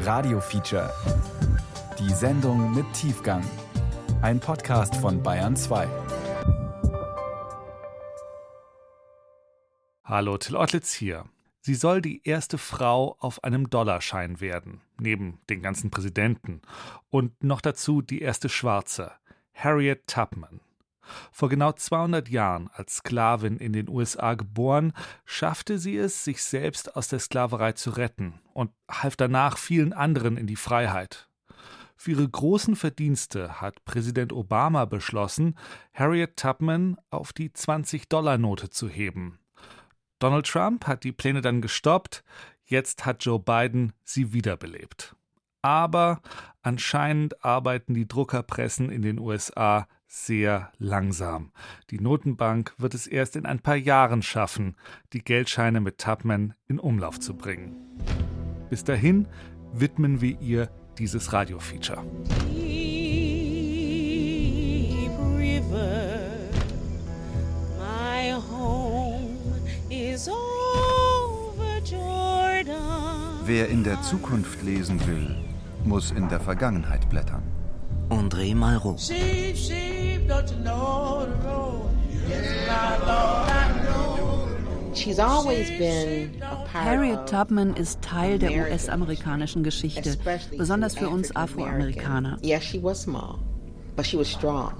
Radio Feature. Die Sendung mit Tiefgang. Ein Podcast von Bayern 2. Hallo, Till Ottlitz hier. Sie soll die erste Frau auf einem Dollarschein werden, neben den ganzen Präsidenten. Und noch dazu die erste Schwarze, Harriet Tubman. Vor genau 200 Jahren als Sklavin in den USA geboren, schaffte sie es, sich selbst aus der Sklaverei zu retten und half danach vielen anderen in die Freiheit. Für ihre großen Verdienste hat Präsident Obama beschlossen, Harriet Tubman auf die 20-Dollar-Note zu heben. Donald Trump hat die Pläne dann gestoppt, jetzt hat Joe Biden sie wiederbelebt. Aber anscheinend arbeiten die Druckerpressen in den USA sehr langsam. Die Notenbank wird es erst in ein paar Jahren schaffen, die Geldscheine mit Tubman in Umlauf zu bringen. Bis dahin widmen wir ihr dieses Radiofeature. Wer in der Zukunft lesen will, muss in der Vergangenheit blättern. André Malraux. Harriet Tubman ist Teil der US-amerikanischen Geschichte, besonders für uns Afroamerikaner. Yeah, she was small, but she was strong.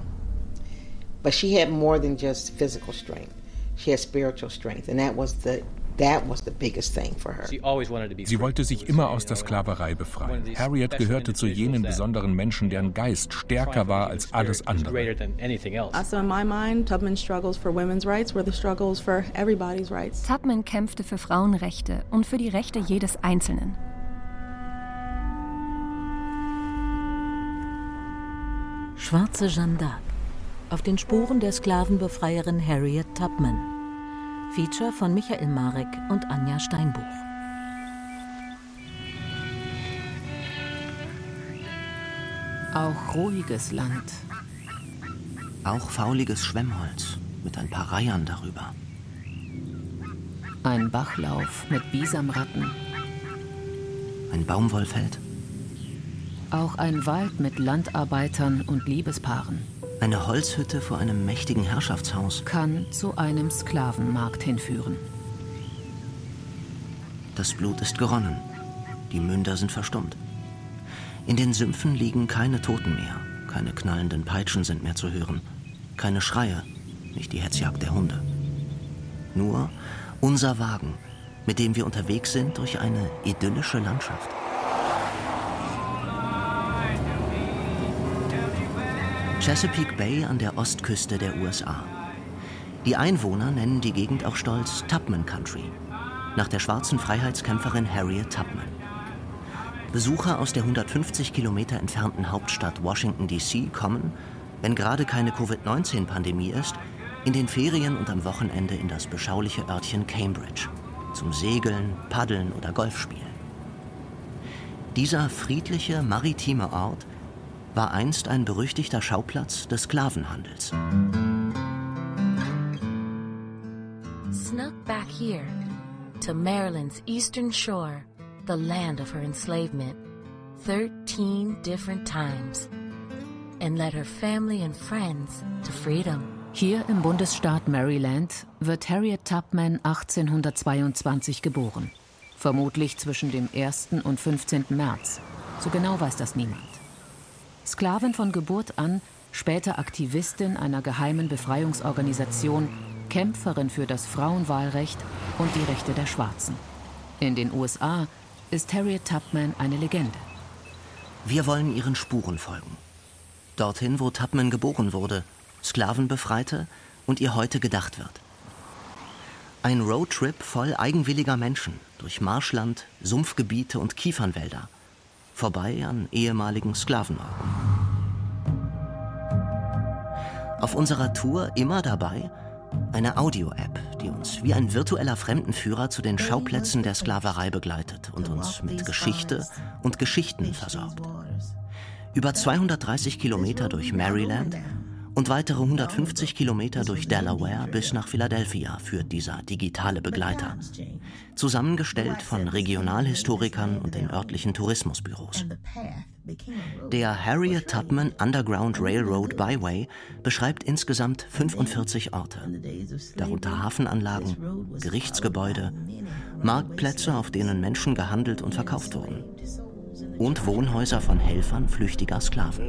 But she had more than just physical strength. She had spiritual strength, and that was the Sie wollte sich immer aus der Sklaverei befreien. Harriet gehörte zu jenen besonderen Menschen, deren Geist stärker war als alles andere. Tubman kämpfte für Frauenrechte und für die Rechte jedes Einzelnen. Schwarze Jeanne d'Arc auf den Spuren der Sklavenbefreierin Harriet Tubman. Feature von Michael Marek und Anja Steinbuch. Auch ruhiges Land. Auch fauliges Schwemmholz mit ein paar Reihern darüber. Ein Bachlauf mit Bisamratten. Ein Baumwollfeld. Auch ein Wald mit Landarbeitern und Liebespaaren. Eine Holzhütte vor einem mächtigen Herrschaftshaus kann zu einem Sklavenmarkt hinführen. Das Blut ist geronnen. Die Münder sind verstummt. In den Sümpfen liegen keine Toten mehr. Keine knallenden Peitschen sind mehr zu hören. Keine Schreie, nicht die Hetzjagd der Hunde. Nur unser Wagen, mit dem wir unterwegs sind durch eine idyllische Landschaft. Chesapeake Bay an der Ostküste der USA. Die Einwohner nennen die Gegend auch stolz Tubman Country, nach der schwarzen Freiheitskämpferin Harriet Tubman. Besucher aus der 150 Kilometer entfernten Hauptstadt Washington, D.C. kommen, wenn gerade keine Covid-19-Pandemie ist, in den Ferien und am Wochenende in das beschauliche Örtchen Cambridge zum Segeln, Paddeln oder Golfspielen. Dieser friedliche maritime Ort war einst ein berüchtigter Schauplatz des Sklavenhandels. Snuck back here to Maryland's eastern shore, the land of her enslavement, 13 different times, and led her family and friends to freedom. Hier im Bundesstaat Maryland wird Harriet Tubman 1822 geboren. Vermutlich zwischen dem 1. und 15. März. So genau weiß das niemand. Sklavin von Geburt an, später Aktivistin einer geheimen Befreiungsorganisation, Kämpferin für das Frauenwahlrecht und die Rechte der Schwarzen. In den USA ist Harriet Tubman eine Legende. Wir wollen ihren Spuren folgen. Dorthin, wo Tubman geboren wurde, Sklaven befreite und ihr heute gedacht wird. Ein Roadtrip voll eigenwilliger Menschen durch Marschland, Sumpfgebiete und Kiefernwälder – vorbei an ehemaligen Sklavenorten. Auf unserer Tour immer dabei eine Audio-App, die uns wie ein virtueller Fremdenführer zu den Schauplätzen der Sklaverei begleitet und uns mit Geschichte und Geschichten versorgt. Über 230 Kilometer durch Maryland und weitere 150 Kilometer durch Delaware bis nach Philadelphia führt dieser digitale Begleiter, zusammengestellt von Regionalhistorikern und den örtlichen Tourismusbüros. Der Harriet Tubman Underground Railroad Byway beschreibt insgesamt 45 Orte, darunter Hafenanlagen, Gerichtsgebäude, Marktplätze, auf denen Menschen gehandelt und verkauft wurden und Wohnhäuser von Helfern flüchtiger Sklaven.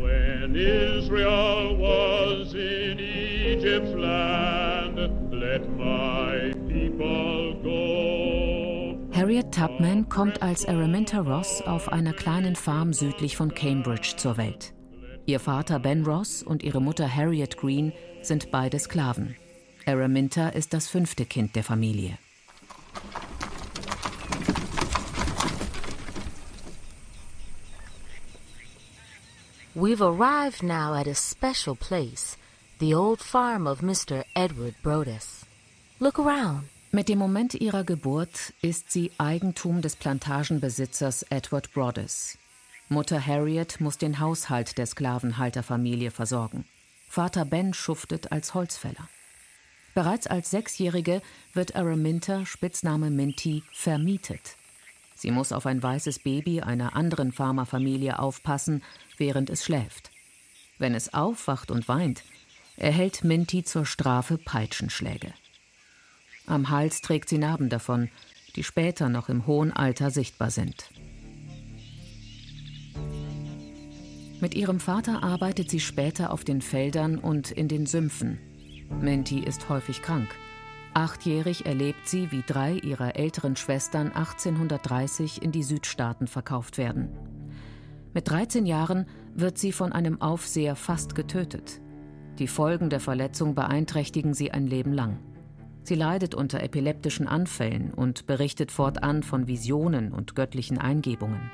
Harriet Tubman kommt als Araminta Ross auf einer kleinen Farm südlich von Cambridge zur Welt. Ihr Vater Ben Ross und ihre Mutter Harriet Green sind beide Sklaven. Araminta ist das fünfte Kind der Familie. We've arrived now at a special place, the old farm of Mr. Edward Brodess. Look around. Mit dem Moment ihrer Geburt ist sie Eigentum des Plantagenbesitzers Edward Brodess. Mutter Harriet muss den Haushalt der Sklavenhalterfamilie versorgen. Vater Ben schuftet als Holzfäller. Bereits als Sechsjährige wird Araminta, Spitzname Minty, vermietet. Sie muss auf ein weißes Baby einer anderen Farmerfamilie aufpassen, während es schläft. Wenn es aufwacht und weint, erhält Minty zur Strafe Peitschenschläge. Am Hals trägt sie Narben davon, die später noch im hohen Alter sichtbar sind. Mit ihrem Vater arbeitet sie später auf den Feldern und in den Sümpfen. Minty ist häufig krank. Achtjährig erlebt sie, wie drei ihrer älteren Schwestern 1830 in die Südstaaten verkauft werden. Mit 13 Jahren wird sie von einem Aufseher fast getötet. Die Folgen der Verletzung beeinträchtigen sie ein Leben lang. Sie leidet unter epileptischen Anfällen und berichtet fortan von Visionen und göttlichen Eingebungen.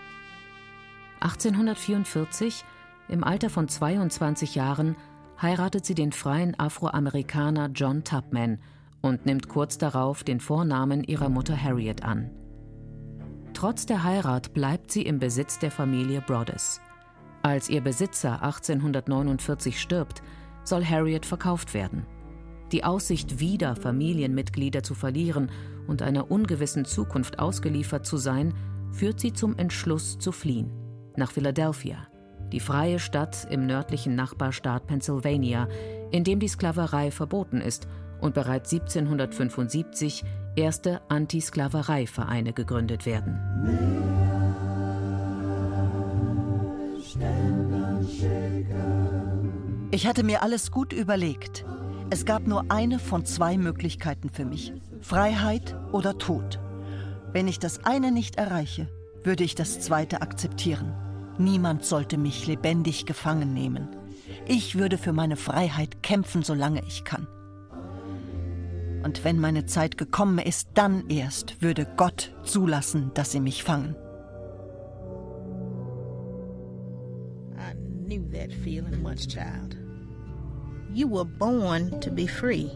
1844, im Alter von 22 Jahren, heiratet sie den freien Afroamerikaner John Tubman und nimmt kurz darauf den Vornamen ihrer Mutter Harriet an. Trotz der Heirat bleibt sie im Besitz der Familie Brodess. Als ihr Besitzer 1849 stirbt, soll Harriet verkauft werden. Die Aussicht, wieder Familienmitglieder zu verlieren und einer ungewissen Zukunft ausgeliefert zu sein, führt sie zum Entschluss zu fliehen nach Philadelphia, die freie Stadt im nördlichen Nachbarstaat Pennsylvania, in dem die Sklaverei verboten ist und bereits 1775 erste Antisklavereivereine gegründet werden. Ich hatte mir alles gut überlegt. Es gab nur eine von zwei Möglichkeiten für mich. Freiheit oder Tod. Wenn ich das eine nicht erreiche, würde ich das zweite akzeptieren. Niemand sollte mich lebendig gefangen nehmen. Ich würde für meine Freiheit kämpfen, solange ich kann. Und wenn meine Zeit gekommen ist, dann erst würde Gott zulassen, dass sie mich fangen. I knew that feeling once, child. You were born to be free,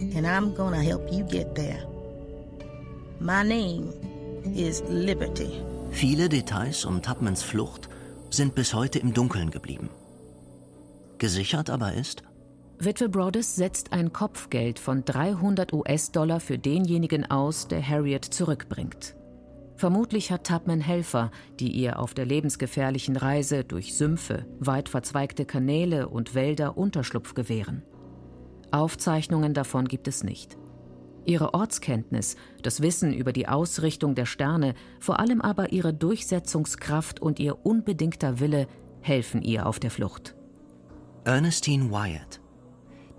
and I'm gonna help you get there. My name is Liberty. Viele Details um Tubmans Flucht sind bis heute im Dunkeln geblieben. Gesichert aber ist, Witwe Brodess setzt ein Kopfgeld von 300 US-Dollar für denjenigen aus, der Harriet zurückbringt. Vermutlich hat Tubman Helfer, die ihr auf der lebensgefährlichen Reise durch Sümpfe, weit verzweigte Kanäle und Wälder Unterschlupf gewähren. Aufzeichnungen davon gibt es nicht. Ihre Ortskenntnis, das Wissen über die Ausrichtung der Sterne, vor allem aber ihre Durchsetzungskraft und ihr unbedingter Wille helfen ihr auf der Flucht. Ernestine Wyatt,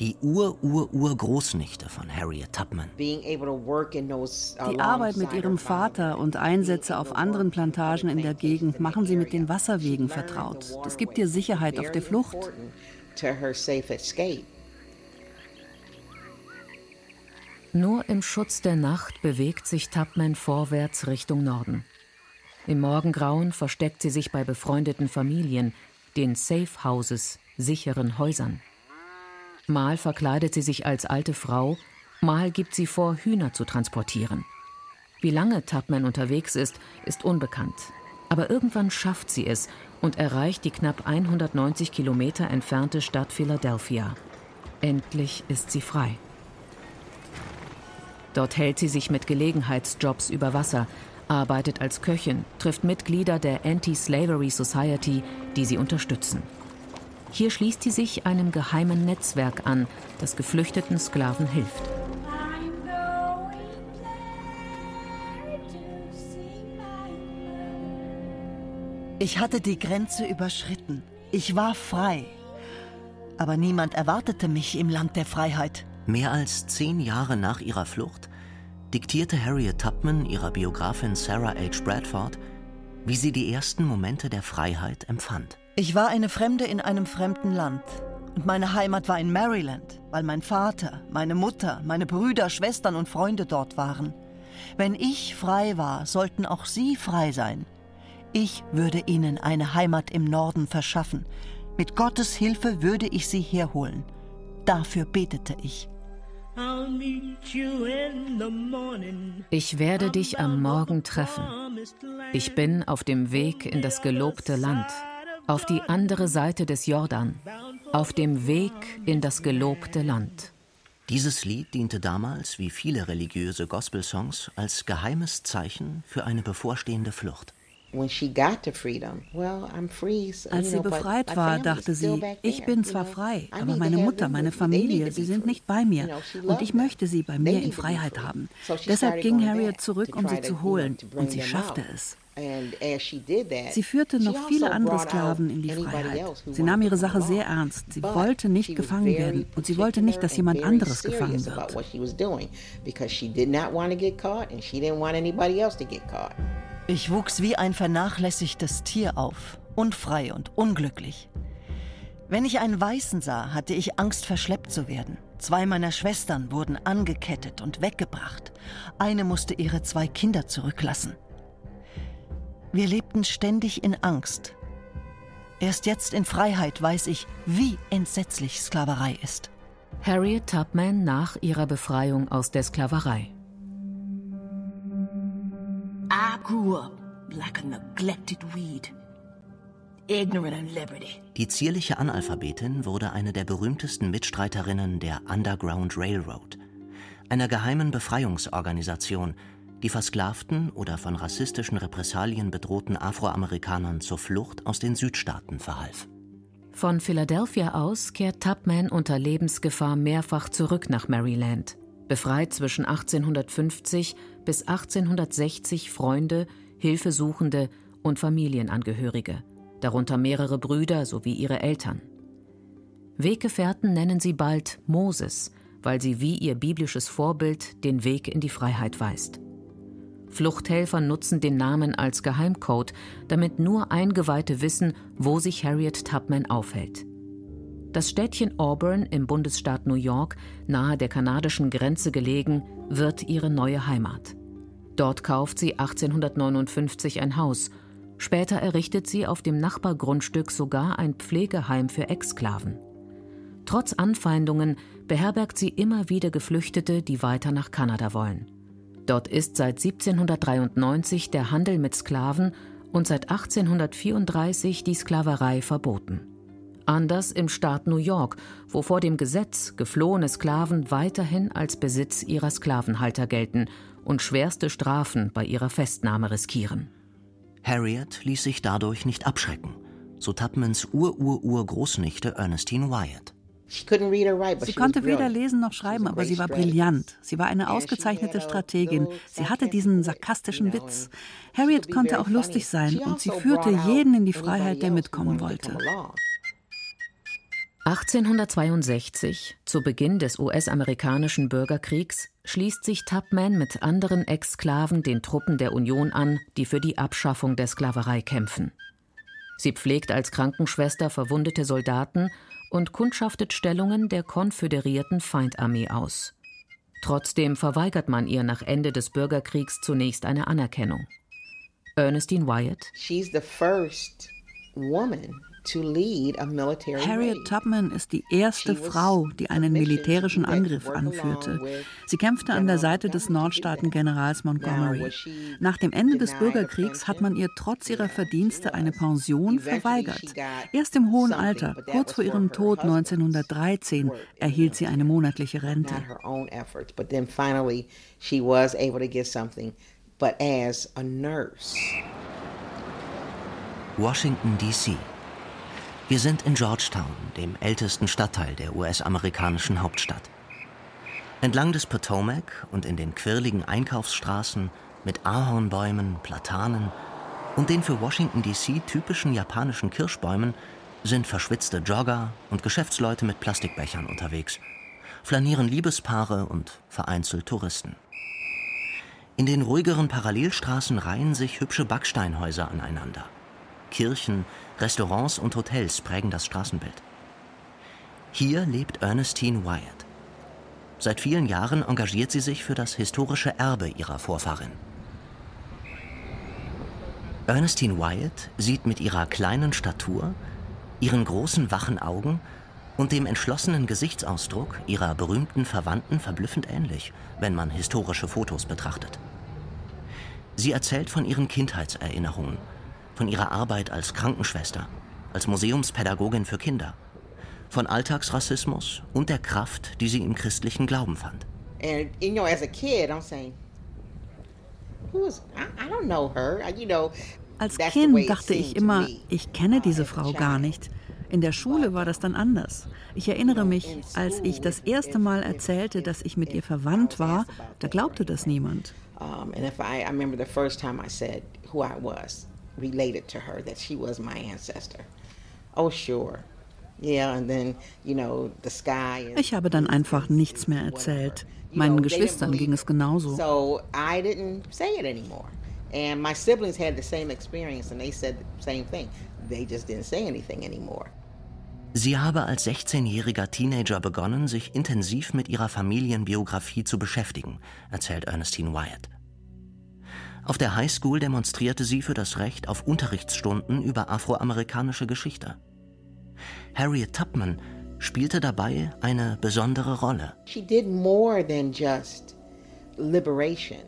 die Ur-Ur-Urgroßnichte von Harriet Tubman. Die Arbeit mit ihrem Vater und Einsätze auf anderen Plantagen in der Gegend machen sie mit den Wasserwegen vertraut. Das gibt ihr Sicherheit auf der Flucht. Nur im Schutz der Nacht bewegt sich Tubman vorwärts Richtung Norden. Im Morgengrauen versteckt sie sich bei befreundeten Familien, den Safe Houses, sicheren Häusern. Mal verkleidet sie sich als alte Frau, mal gibt sie vor, Hühner zu transportieren. Wie lange Tubman unterwegs ist, ist unbekannt. Aber irgendwann schafft sie es und erreicht die knapp 190 Kilometer entfernte Stadt Philadelphia. Endlich ist sie frei. Dort hält sie sich mit Gelegenheitsjobs über Wasser, arbeitet als Köchin, trifft Mitglieder der Anti-Slavery Society, die sie unterstützen. Hier schließt sie sich einem geheimen Netzwerk an, das geflüchteten Sklaven hilft. Ich hatte die Grenze überschritten. Ich war frei. Aber niemand erwartete mich im Land der Freiheit. Mehr als zehn Jahre nach ihrer Flucht diktierte Harriet Tubman ihrer Biografin Sarah H. Bradford, wie sie die ersten Momente der Freiheit empfand. Ich war eine Fremde in einem fremden Land. Und meine Heimat war in Maryland, weil mein Vater, meine Mutter, meine Brüder, Schwestern und Freunde dort waren. Wenn ich frei war, sollten auch sie frei sein. Ich würde ihnen eine Heimat im Norden verschaffen. Mit Gottes Hilfe würde ich sie herholen. Dafür betete ich. Ich werde dich am Morgen treffen. Ich bin auf dem Weg in das gelobte Land, auf die andere Seite des Jordan, auf dem Weg in das gelobte Land. Dieses Lied diente damals, wie viele religiöse Gospelsongs, als geheimes Zeichen für eine bevorstehende Flucht. Als sie befreit war, dachte sie, ich bin zwar frei, aber meine Mutter, meine Familie, sie sind nicht bei mir und ich möchte sie bei mir in Freiheit haben. Deshalb ging Harriet zurück, um sie zu holen und sie schaffte es. Sie führte noch viele andere Sklaven in die Freiheit. Sie nahm ihre Sache sehr ernst. Sie wollte nicht gefangen werden und sie wollte nicht, dass jemand anderes gefangen wird. Ich wuchs wie ein vernachlässigtes Tier auf, unfrei und unglücklich. Wenn ich einen Weißen sah, hatte ich Angst, verschleppt zu werden. Zwei meiner Schwestern wurden angekettet und weggebracht. Eine musste ihre zwei Kinder zurücklassen. Wir lebten ständig in Angst. Erst jetzt in Freiheit weiß ich, wie entsetzlich Sklaverei ist. Harriet Tubman nach ihrer Befreiung aus der Sklaverei. I grew up like a neglected weed. Die zierliche Analphabetin wurde eine der berühmtesten Mitstreiterinnen der Underground Railroad, einer geheimen Befreiungsorganisation, die versklavten oder von rassistischen Repressalien bedrohten Afroamerikanern zur Flucht aus den Südstaaten verhalf. Von Philadelphia aus kehrt Tubman unter Lebensgefahr mehrfach zurück nach Maryland befreit zwischen 1850 bis 1860 Freunde, Hilfesuchende und Familienangehörige, darunter mehrere Brüder sowie ihre Eltern. Weggefährten nennen sie bald Moses, weil sie wie ihr biblisches Vorbild den Weg in die Freiheit weist. Fluchthelfer nutzen den Namen als Geheimcode, damit nur Eingeweihte wissen, wo sich Harriet Tubman aufhält. Das Städtchen Auburn im Bundesstaat New York, nahe der kanadischen Grenze gelegen, wird ihre neue Heimat. Dort kauft sie 1859 ein Haus. Später errichtet sie auf dem Nachbargrundstück sogar ein Pflegeheim für Exklaven. Trotz Anfeindungen beherbergt sie immer wieder Geflüchtete, die weiter nach Kanada wollen. Dort ist seit 1793 der Handel mit Sklaven und seit 1834 die Sklaverei verboten. Anders im Staat New York, wo vor dem Gesetz geflohene Sklaven weiterhin als Besitz ihrer Sklavenhalter gelten und schwerste Strafen bei ihrer Festnahme riskieren. Harriet ließ sich dadurch nicht abschrecken, so Tubmans Ur-Ur-Ur-Großnichte Ernestine Wyatt. Sie konnte weder lesen noch schreiben, aber sie war brillant. Sie war eine ausgezeichnete Strategin. Sie hatte diesen sarkastischen Witz. Harriet konnte auch lustig sein und sie also führte jeden in die Freiheit, der mitkommen wollte. 1862, zu Beginn des US-amerikanischen Bürgerkriegs, schließt sich Tubman mit anderen Exklaven den Truppen der Union an, die für die Abschaffung der Sklaverei kämpfen. Sie pflegt als Krankenschwester verwundete Soldaten und kundschaftet Stellungen der konföderierten Feindarmee aus. Trotzdem verweigert man ihr nach Ende des Bürgerkriegs zunächst eine Anerkennung. Ernestine Wyatt. She's the first woman Harriet Tubman ist die erste Frau, die einen militärischen Angriff anführte. Sie kämpfte an der Seite des Nordstaaten-Generals Montgomery. Nach dem Ende des Bürgerkriegs hat man ihr trotz ihrer Verdienste eine Pension verweigert. Erst im hohen Alter, kurz vor ihrem Tod 1913, erhielt sie eine monatliche Rente. Washington, D.C. Wir sind in Georgetown, dem ältesten Stadtteil der US-amerikanischen Hauptstadt. Entlang des Potomac und in den quirligen Einkaufsstraßen mit Ahornbäumen, Platanen und den für Washington DC typischen japanischen Kirschbäumen sind verschwitzte Jogger und Geschäftsleute mit Plastikbechern unterwegs, flanieren Liebespaare und vereinzelt Touristen. In den ruhigeren Parallelstraßen reihen sich hübsche Backsteinhäuser aneinander. Kirchen, Restaurants und Hotels prägen das Straßenbild. Hier lebt Ernestine Wyatt. Seit vielen Jahren engagiert sie sich für das historische Erbe ihrer Vorfahrin. Ernestine Wyatt sieht mit ihrer kleinen Statur, ihren großen wachen Augen und dem entschlossenen Gesichtsausdruck ihrer berühmten Verwandten verblüffend ähnlich, wenn man historische Fotos betrachtet. Sie erzählt von ihren Kindheitserinnerungen von ihrer Arbeit als Krankenschwester, als Museumspädagogin für Kinder, von Alltagsrassismus und der Kraft, die sie im christlichen Glauben fand. And you know, as a kid, I'm saying, who's I, I don't know her. You know, als Kind dachte ich immer, ich kenne diese Frau gar nicht. In der Schule war das dann anders. Ich erinnere mich, als ich das erste Mal erzählte, dass ich mit ihr verwandt war, da glaubte das niemand. Um, and if I, I remember the first time I said who I was, related to her, that she was my ancestor. Oh, sure. Yeah, and then, you know, the sky ich habe dann einfach nichts mehr erzählt. Meinen Geschwistern ging es genauso. So I didn't say it anymore. And my siblings had the same experience and they said the same thing. They just didn't say anything anymore. Sie habe als 16-jähriger Teenager begonnen, sich intensiv mit ihrer Familienbiografie zu beschäftigen, erzählt Ernestine Wyatt. Auf der Highschool demonstrierte sie für das Recht auf Unterrichtsstunden über afroamerikanische Geschichte. Harriet Tubman spielte dabei eine besondere Rolle.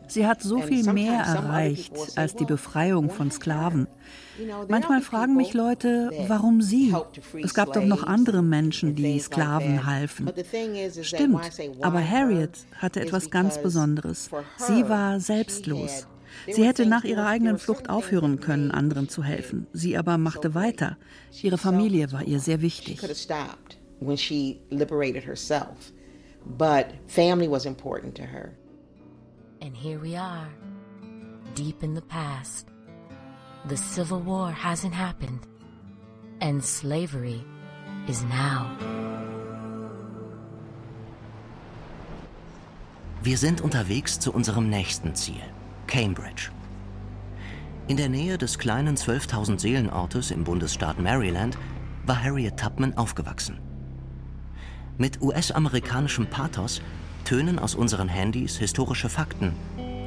Sie hat so viel mehr erreicht als die Befreiung von Sklaven. Manchmal fragen mich Leute, warum sie? Es gab doch noch andere Menschen, die Sklaven halfen. Stimmt, aber Harriet hatte etwas ganz Besonderes. Sie war selbstlos. Sie hätte nach ihrer eigenen Flucht aufhören können, anderen zu helfen. Sie aber machte weiter. Ihre Familie war ihr sehr wichtig. But family was important to her. And here we are, deep in the past. The Civil War hasn't happened, and slavery is now. Wir sind unterwegs zu unserem nächsten Ziel. Cambridge. In der Nähe des kleinen 12.000 Seelenortes im Bundesstaat Maryland war Harriet Tubman aufgewachsen. Mit US-amerikanischem Pathos tönen aus unseren Handys historische Fakten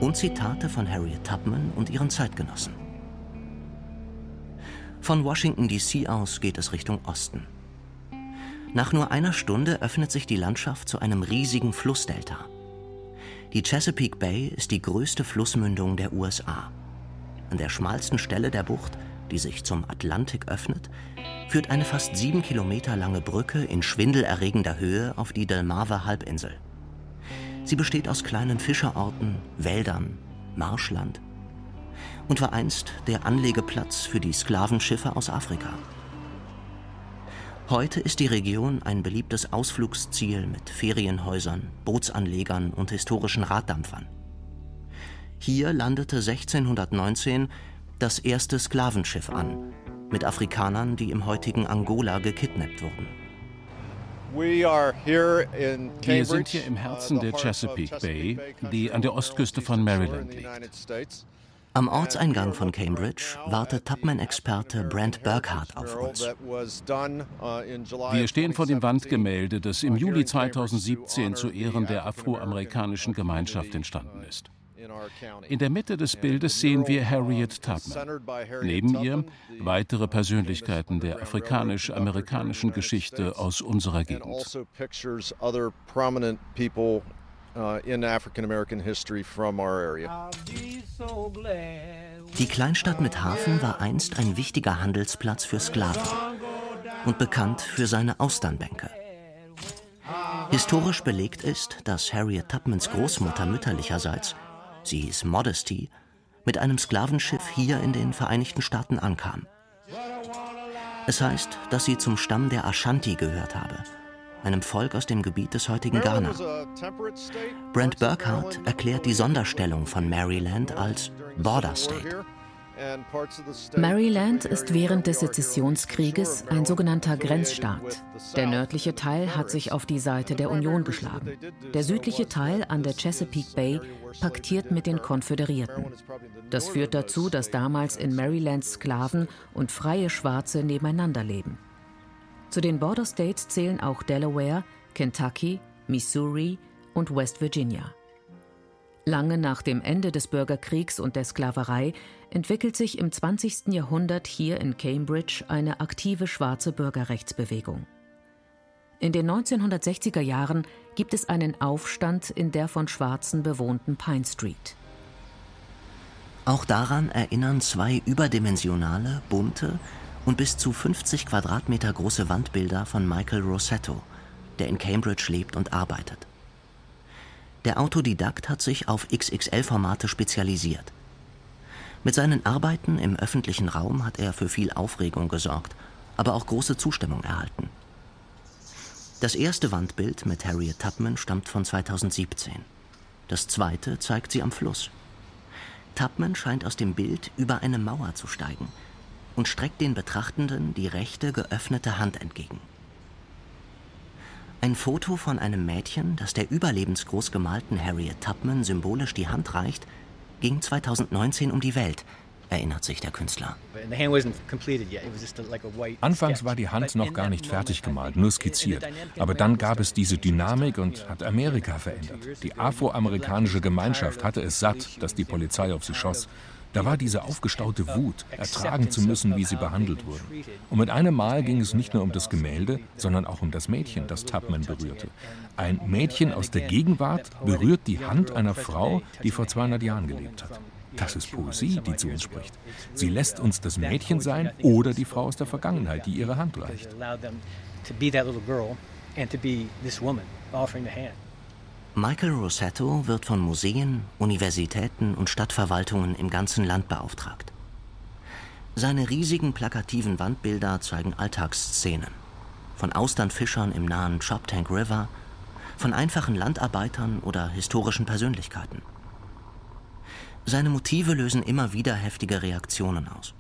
und Zitate von Harriet Tubman und ihren Zeitgenossen. Von Washington DC aus geht es Richtung Osten. Nach nur einer Stunde öffnet sich die Landschaft zu einem riesigen Flussdelta. Die Chesapeake Bay ist die größte Flussmündung der USA. An der schmalsten Stelle der Bucht, die sich zum Atlantik öffnet, führt eine fast sieben Kilometer lange Brücke in schwindelerregender Höhe auf die Delmarva-Halbinsel. Sie besteht aus kleinen Fischerorten, Wäldern, Marschland und war einst der Anlegeplatz für die Sklavenschiffe aus Afrika. Heute ist die Region ein beliebtes Ausflugsziel mit Ferienhäusern, Bootsanlegern und historischen Raddampfern. Hier landete 1619 das erste Sklavenschiff an, mit Afrikanern, die im heutigen Angola gekidnappt wurden. Wir sind hier im Herzen der Chesapeake Bay, die an der Ostküste von Maryland liegt. Am Ortseingang von Cambridge wartet Tubman-Experte Brent Burkhardt auf uns. Wir stehen vor dem Wandgemälde, das im Juli 2017 zu Ehren der afroamerikanischen Gemeinschaft entstanden ist. In der Mitte des Bildes sehen wir Harriet Tubman. Neben ihr weitere Persönlichkeiten der afrikanisch-amerikanischen Geschichte aus unserer Gegend. Uh, Die Kleinstadt mit Hafen war einst ein wichtiger Handelsplatz für Sklaven und bekannt für seine Austernbänke. Historisch belegt ist, dass Harriet Tubmans Großmutter mütterlicherseits, sie hieß Modesty, mit einem Sklavenschiff hier in den Vereinigten Staaten ankam. Es heißt, dass sie zum Stamm der Ashanti gehört habe, einem Volk aus dem Gebiet des heutigen Ghana. Brent Burkhardt erklärt die Sonderstellung von Maryland als Border State. Maryland ist während des Sezessionskrieges ein sogenannter Grenzstaat. Der nördliche Teil hat sich auf die Seite der Union geschlagen. Der südliche Teil an der Chesapeake Bay paktiert mit den Konföderierten. Das führt dazu, dass damals in Maryland Sklaven und freie Schwarze nebeneinander leben. Zu den Border States zählen auch Delaware, Kentucky, Missouri und West Virginia. Lange nach dem Ende des Bürgerkriegs und der Sklaverei entwickelt sich im 20. Jahrhundert hier in Cambridge eine aktive schwarze Bürgerrechtsbewegung. In den 1960er Jahren gibt es einen Aufstand in der von Schwarzen bewohnten Pine Street. Auch daran erinnern zwei überdimensionale, bunte und bis zu 50 Quadratmeter große Wandbilder von Michael Rossetto, der in Cambridge lebt und arbeitet. Der Autodidakt hat sich auf XXL-Formate spezialisiert. Mit seinen Arbeiten im öffentlichen Raum hat er für viel Aufregung gesorgt, aber auch große Zustimmung erhalten. Das erste Wandbild mit Harriet Tubman stammt von 2017. Das zweite zeigt sie am Fluss. Tubman scheint aus dem Bild über eine Mauer zu steigen und streckt den Betrachtenden die rechte geöffnete Hand entgegen. Ein Foto von einem Mädchen, das der überlebensgroß gemalten Harriet Tubman symbolisch die Hand reicht, ging 2019 um die Welt, erinnert sich der Künstler. Anfangs war die Hand noch gar nicht fertig gemalt, nur skizziert. Aber dann gab es diese Dynamik und hat Amerika verändert. Die afroamerikanische Gemeinschaft hatte es satt, dass die Polizei auf sie schoss. Da war diese aufgestaute Wut, ertragen zu müssen, wie sie behandelt wurden. Und mit einem Mal ging es nicht nur um das Gemälde, sondern auch um das Mädchen, das Tubman berührte. Ein Mädchen aus der Gegenwart berührt die Hand einer Frau, die vor 200 Jahren gelebt hat. Das ist Poesie, die zu uns spricht. Sie lässt uns das Mädchen sein oder die Frau aus der Vergangenheit, die ihre Hand reicht. Michael Rossetto wird von Museen, Universitäten und Stadtverwaltungen im ganzen Land beauftragt. Seine riesigen plakativen Wandbilder zeigen Alltagsszenen. Von Austernfischern im nahen Choptank River, von einfachen Landarbeitern oder historischen Persönlichkeiten. Seine Motive lösen immer wieder heftige Reaktionen aus.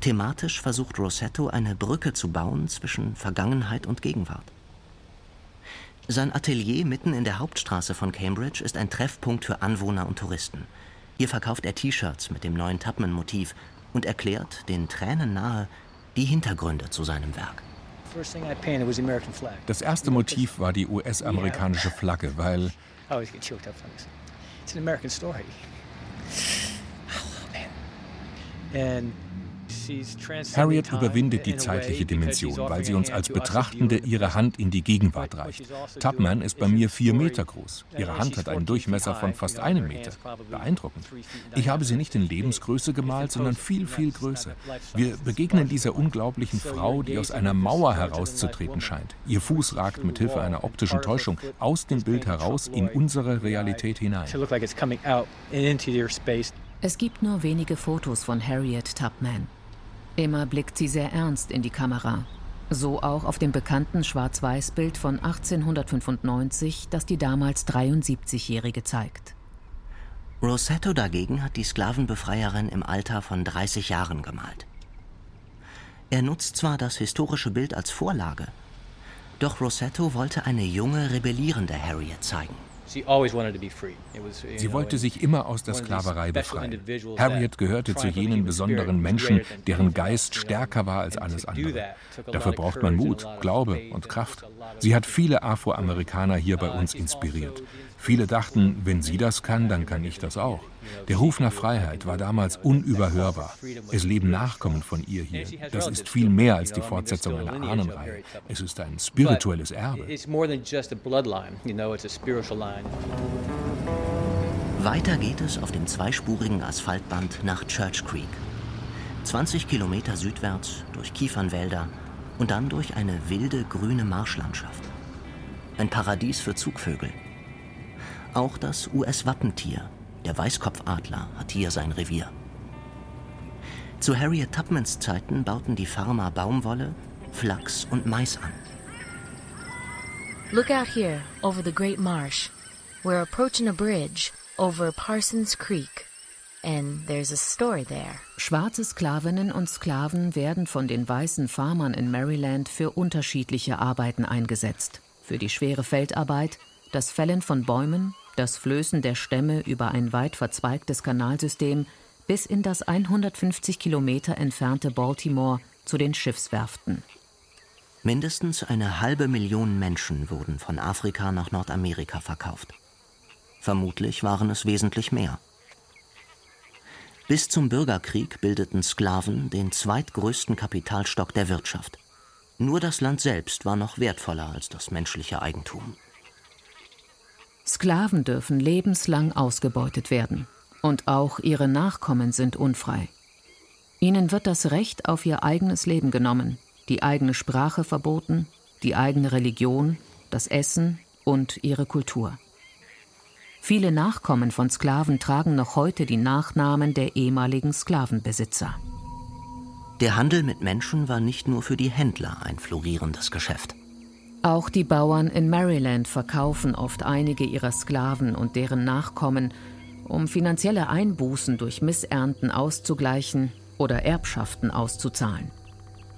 Thematisch versucht Rossetto eine Brücke zu bauen zwischen Vergangenheit und Gegenwart. Sein Atelier mitten in der Hauptstraße von Cambridge ist ein Treffpunkt für Anwohner und Touristen. Hier verkauft er T-Shirts mit dem neuen Tubman-Motiv und erklärt, den Tränen nahe, die Hintergründe zu seinem Werk. Das erste Motiv war die US-amerikanische Flagge, weil. Harriet überwindet die zeitliche Dimension, weil sie uns als Betrachtende ihre Hand in die Gegenwart reicht. Also Tubman ist bei mir vier Meter groß. Ihre Hand hat einen Durchmesser von fast einem Meter. Beeindruckend. Ich habe sie nicht in Lebensgröße gemalt, sondern viel, viel größer. Wir begegnen dieser unglaublichen Frau, die aus einer Mauer herauszutreten scheint. Ihr Fuß ragt mit Hilfe einer optischen Täuschung aus dem Bild heraus in unsere Realität hinein. Es gibt nur wenige Fotos von Harriet Tubman. Immer blickt sie sehr ernst in die Kamera. So auch auf dem bekannten Schwarz-Weiß-Bild von 1895, das die damals 73-Jährige zeigt. Rossetto dagegen hat die Sklavenbefreierin im Alter von 30 Jahren gemalt. Er nutzt zwar das historische Bild als Vorlage, doch Rossetto wollte eine junge, rebellierende Harriet zeigen. Sie wollte sich immer aus der Sklaverei befreien. Harriet gehörte zu jenen besonderen Menschen, deren Geist stärker war als alles andere. Dafür braucht man Mut, Glaube und Kraft. Sie hat viele Afroamerikaner hier bei uns inspiriert. Viele dachten, wenn sie das kann, dann kann ich das auch. Der Ruf nach Freiheit war damals unüberhörbar. Es leben Nachkommen von ihr hier. Das ist viel mehr als die Fortsetzung einer Ahnenreihe. Es ist ein spirituelles Erbe. Weiter geht es auf dem zweispurigen Asphaltband nach Church Creek. 20 Kilometer südwärts durch Kiefernwälder und dann durch eine wilde grüne Marschlandschaft. Ein Paradies für Zugvögel. Auch das US-Wappentier, der Weißkopfadler, hat hier sein Revier. Zu Harriet Tubmans Zeiten bauten die Farmer Baumwolle, Flachs und Mais an. Look out here over the great marsh. We're approaching a bridge over Parsons Creek. And there's a story there. Schwarze Sklavinnen und Sklaven werden von den weißen Farmern in Maryland für unterschiedliche Arbeiten eingesetzt. Für die schwere Feldarbeit, das Fällen von Bäumen, das Flößen der Stämme über ein weit verzweigtes Kanalsystem bis in das 150 Kilometer entfernte Baltimore zu den Schiffswerften. Mindestens eine halbe Million Menschen wurden von Afrika nach Nordamerika verkauft. Vermutlich waren es wesentlich mehr. Bis zum Bürgerkrieg bildeten Sklaven den zweitgrößten Kapitalstock der Wirtschaft. Nur das Land selbst war noch wertvoller als das menschliche Eigentum. Sklaven dürfen lebenslang ausgebeutet werden. Und auch ihre Nachkommen sind unfrei. Ihnen wird das Recht auf ihr eigenes Leben genommen, die eigene Sprache verboten, die eigene Religion, das Essen und ihre Kultur. Viele Nachkommen von Sklaven tragen noch heute die Nachnamen der ehemaligen Sklavenbesitzer. Der Handel mit Menschen war nicht nur für die Händler ein florierendes Geschäft. Auch die Bauern in Maryland verkaufen oft einige ihrer Sklaven und deren Nachkommen, um finanzielle Einbußen durch Missernten auszugleichen oder Erbschaften auszuzahlen.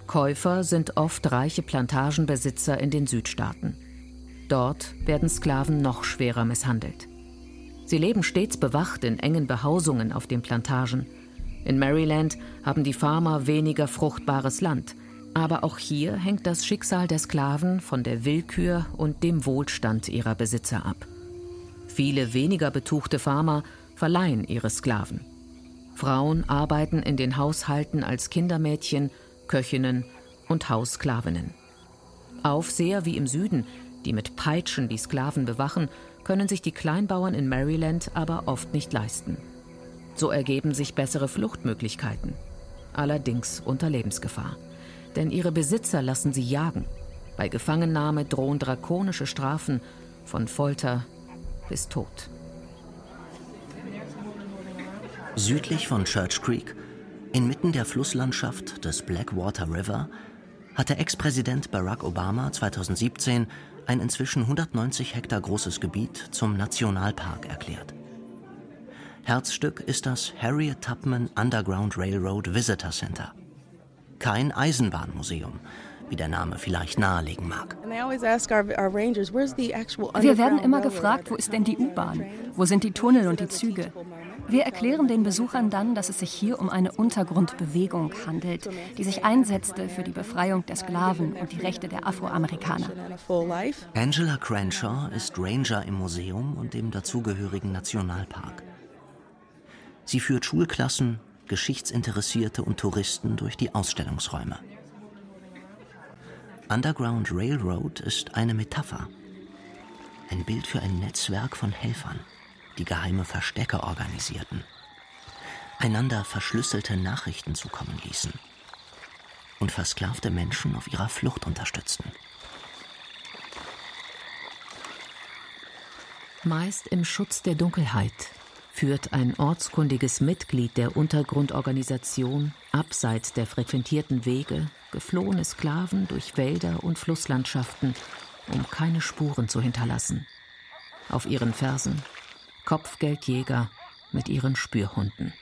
Käufer sind oft reiche Plantagenbesitzer in den Südstaaten. Dort werden Sklaven noch schwerer misshandelt. Sie leben stets bewacht in engen Behausungen auf den Plantagen. In Maryland haben die Farmer weniger fruchtbares Land – aber auch hier hängt das Schicksal der Sklaven von der Willkür und dem Wohlstand ihrer Besitzer ab. Viele weniger betuchte Farmer verleihen ihre Sklaven. Frauen arbeiten in den Haushalten als Kindermädchen, Köchinnen und Haussklavinnen. Aufseher wie im Süden, die mit Peitschen die Sklaven bewachen, können sich die Kleinbauern in Maryland aber oft nicht leisten. So ergeben sich bessere Fluchtmöglichkeiten, allerdings unter Lebensgefahr denn ihre Besitzer lassen sie jagen. Bei Gefangennahme drohen drakonische Strafen von Folter bis Tod. Südlich von Church Creek, inmitten der Flusslandschaft des Blackwater River, hatte Ex-Präsident Barack Obama 2017 ein inzwischen 190 Hektar großes Gebiet zum Nationalpark erklärt. Herzstück ist das Harriet Tubman Underground Railroad Visitor Center – kein Eisenbahnmuseum, wie der Name vielleicht nahelegen mag. Wir werden immer gefragt, wo ist denn die U-Bahn? Wo sind die Tunnel und die Züge? Wir erklären den Besuchern dann, dass es sich hier um eine Untergrundbewegung handelt, die sich einsetzte für die Befreiung der Sklaven und die Rechte der Afroamerikaner. Angela Crenshaw ist Ranger im Museum und dem dazugehörigen Nationalpark. Sie führt Schulklassen, Geschichtsinteressierte und Touristen durch die Ausstellungsräume. Underground Railroad ist eine Metapher. Ein Bild für ein Netzwerk von Helfern, die geheime Verstecke organisierten, einander verschlüsselte Nachrichten zukommen ließen und versklavte Menschen auf ihrer Flucht unterstützten. Meist im Schutz der Dunkelheit führt ein ortskundiges Mitglied der Untergrundorganisation abseits der frequentierten Wege geflohene Sklaven durch Wälder und Flusslandschaften, um keine Spuren zu hinterlassen. Auf ihren Fersen Kopfgeldjäger mit ihren Spürhunden.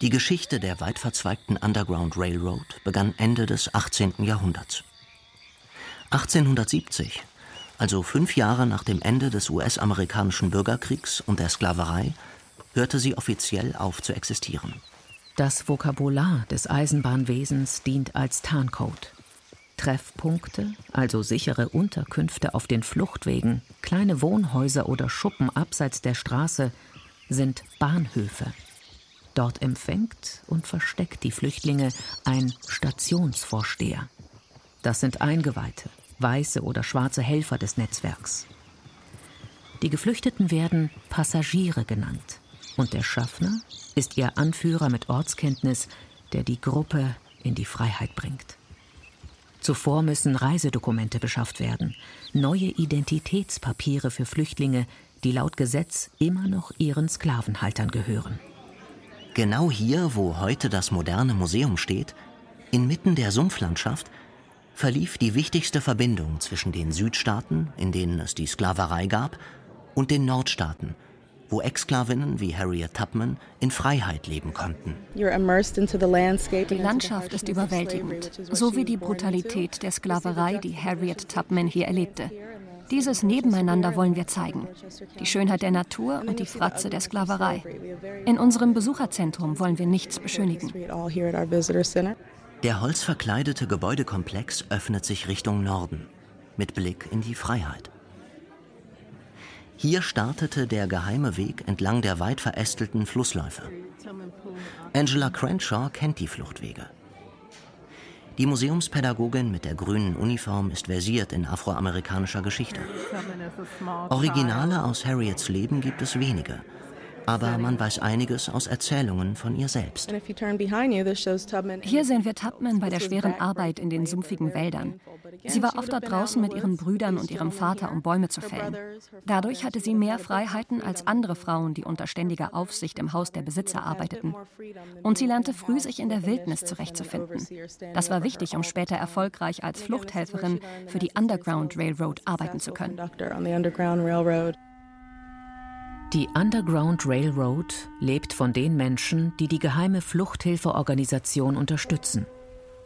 Die Geschichte der weit verzweigten Underground Railroad begann Ende des 18. Jahrhunderts. 1870 also fünf Jahre nach dem Ende des US-amerikanischen Bürgerkriegs und der Sklaverei, hörte sie offiziell auf zu existieren. Das Vokabular des Eisenbahnwesens dient als Tarncode. Treffpunkte, also sichere Unterkünfte auf den Fluchtwegen, kleine Wohnhäuser oder Schuppen abseits der Straße, sind Bahnhöfe. Dort empfängt und versteckt die Flüchtlinge ein Stationsvorsteher. Das sind Eingeweihte, weiße oder schwarze Helfer des Netzwerks. Die Geflüchteten werden Passagiere genannt. Und der Schaffner ist ihr Anführer mit Ortskenntnis, der die Gruppe in die Freiheit bringt. Zuvor müssen Reisedokumente beschafft werden, neue Identitätspapiere für Flüchtlinge, die laut Gesetz immer noch ihren Sklavenhaltern gehören. Genau hier, wo heute das moderne Museum steht, inmitten der Sumpflandschaft, verlief die wichtigste Verbindung zwischen den Südstaaten, in denen es die Sklaverei gab, und den Nordstaaten, wo Exklavinnen wie Harriet Tubman in Freiheit leben konnten. Die Landschaft ist überwältigend, so wie die Brutalität der Sklaverei, die Harriet Tubman hier erlebte. Dieses Nebeneinander wollen wir zeigen. Die Schönheit der Natur und die Fratze der Sklaverei. In unserem Besucherzentrum wollen wir nichts beschönigen. Der holzverkleidete Gebäudekomplex öffnet sich Richtung Norden, mit Blick in die Freiheit. Hier startete der geheime Weg entlang der weit verästelten Flussläufe. Angela Crenshaw kennt die Fluchtwege. Die Museumspädagogin mit der grünen Uniform ist versiert in afroamerikanischer Geschichte. Originale aus Harriets Leben gibt es wenige, aber man weiß einiges aus Erzählungen von ihr selbst. Hier sehen wir Tubman bei der schweren Arbeit in den sumpfigen Wäldern. Sie war oft dort draußen mit ihren Brüdern und ihrem Vater, um Bäume zu fällen. Dadurch hatte sie mehr Freiheiten als andere Frauen, die unter ständiger Aufsicht im Haus der Besitzer arbeiteten. Und sie lernte früh, sich in der Wildnis zurechtzufinden. Das war wichtig, um später erfolgreich als Fluchthelferin für die Underground Railroad arbeiten zu können. Die Underground Railroad lebt von den Menschen, die die geheime Fluchthilfeorganisation unterstützen.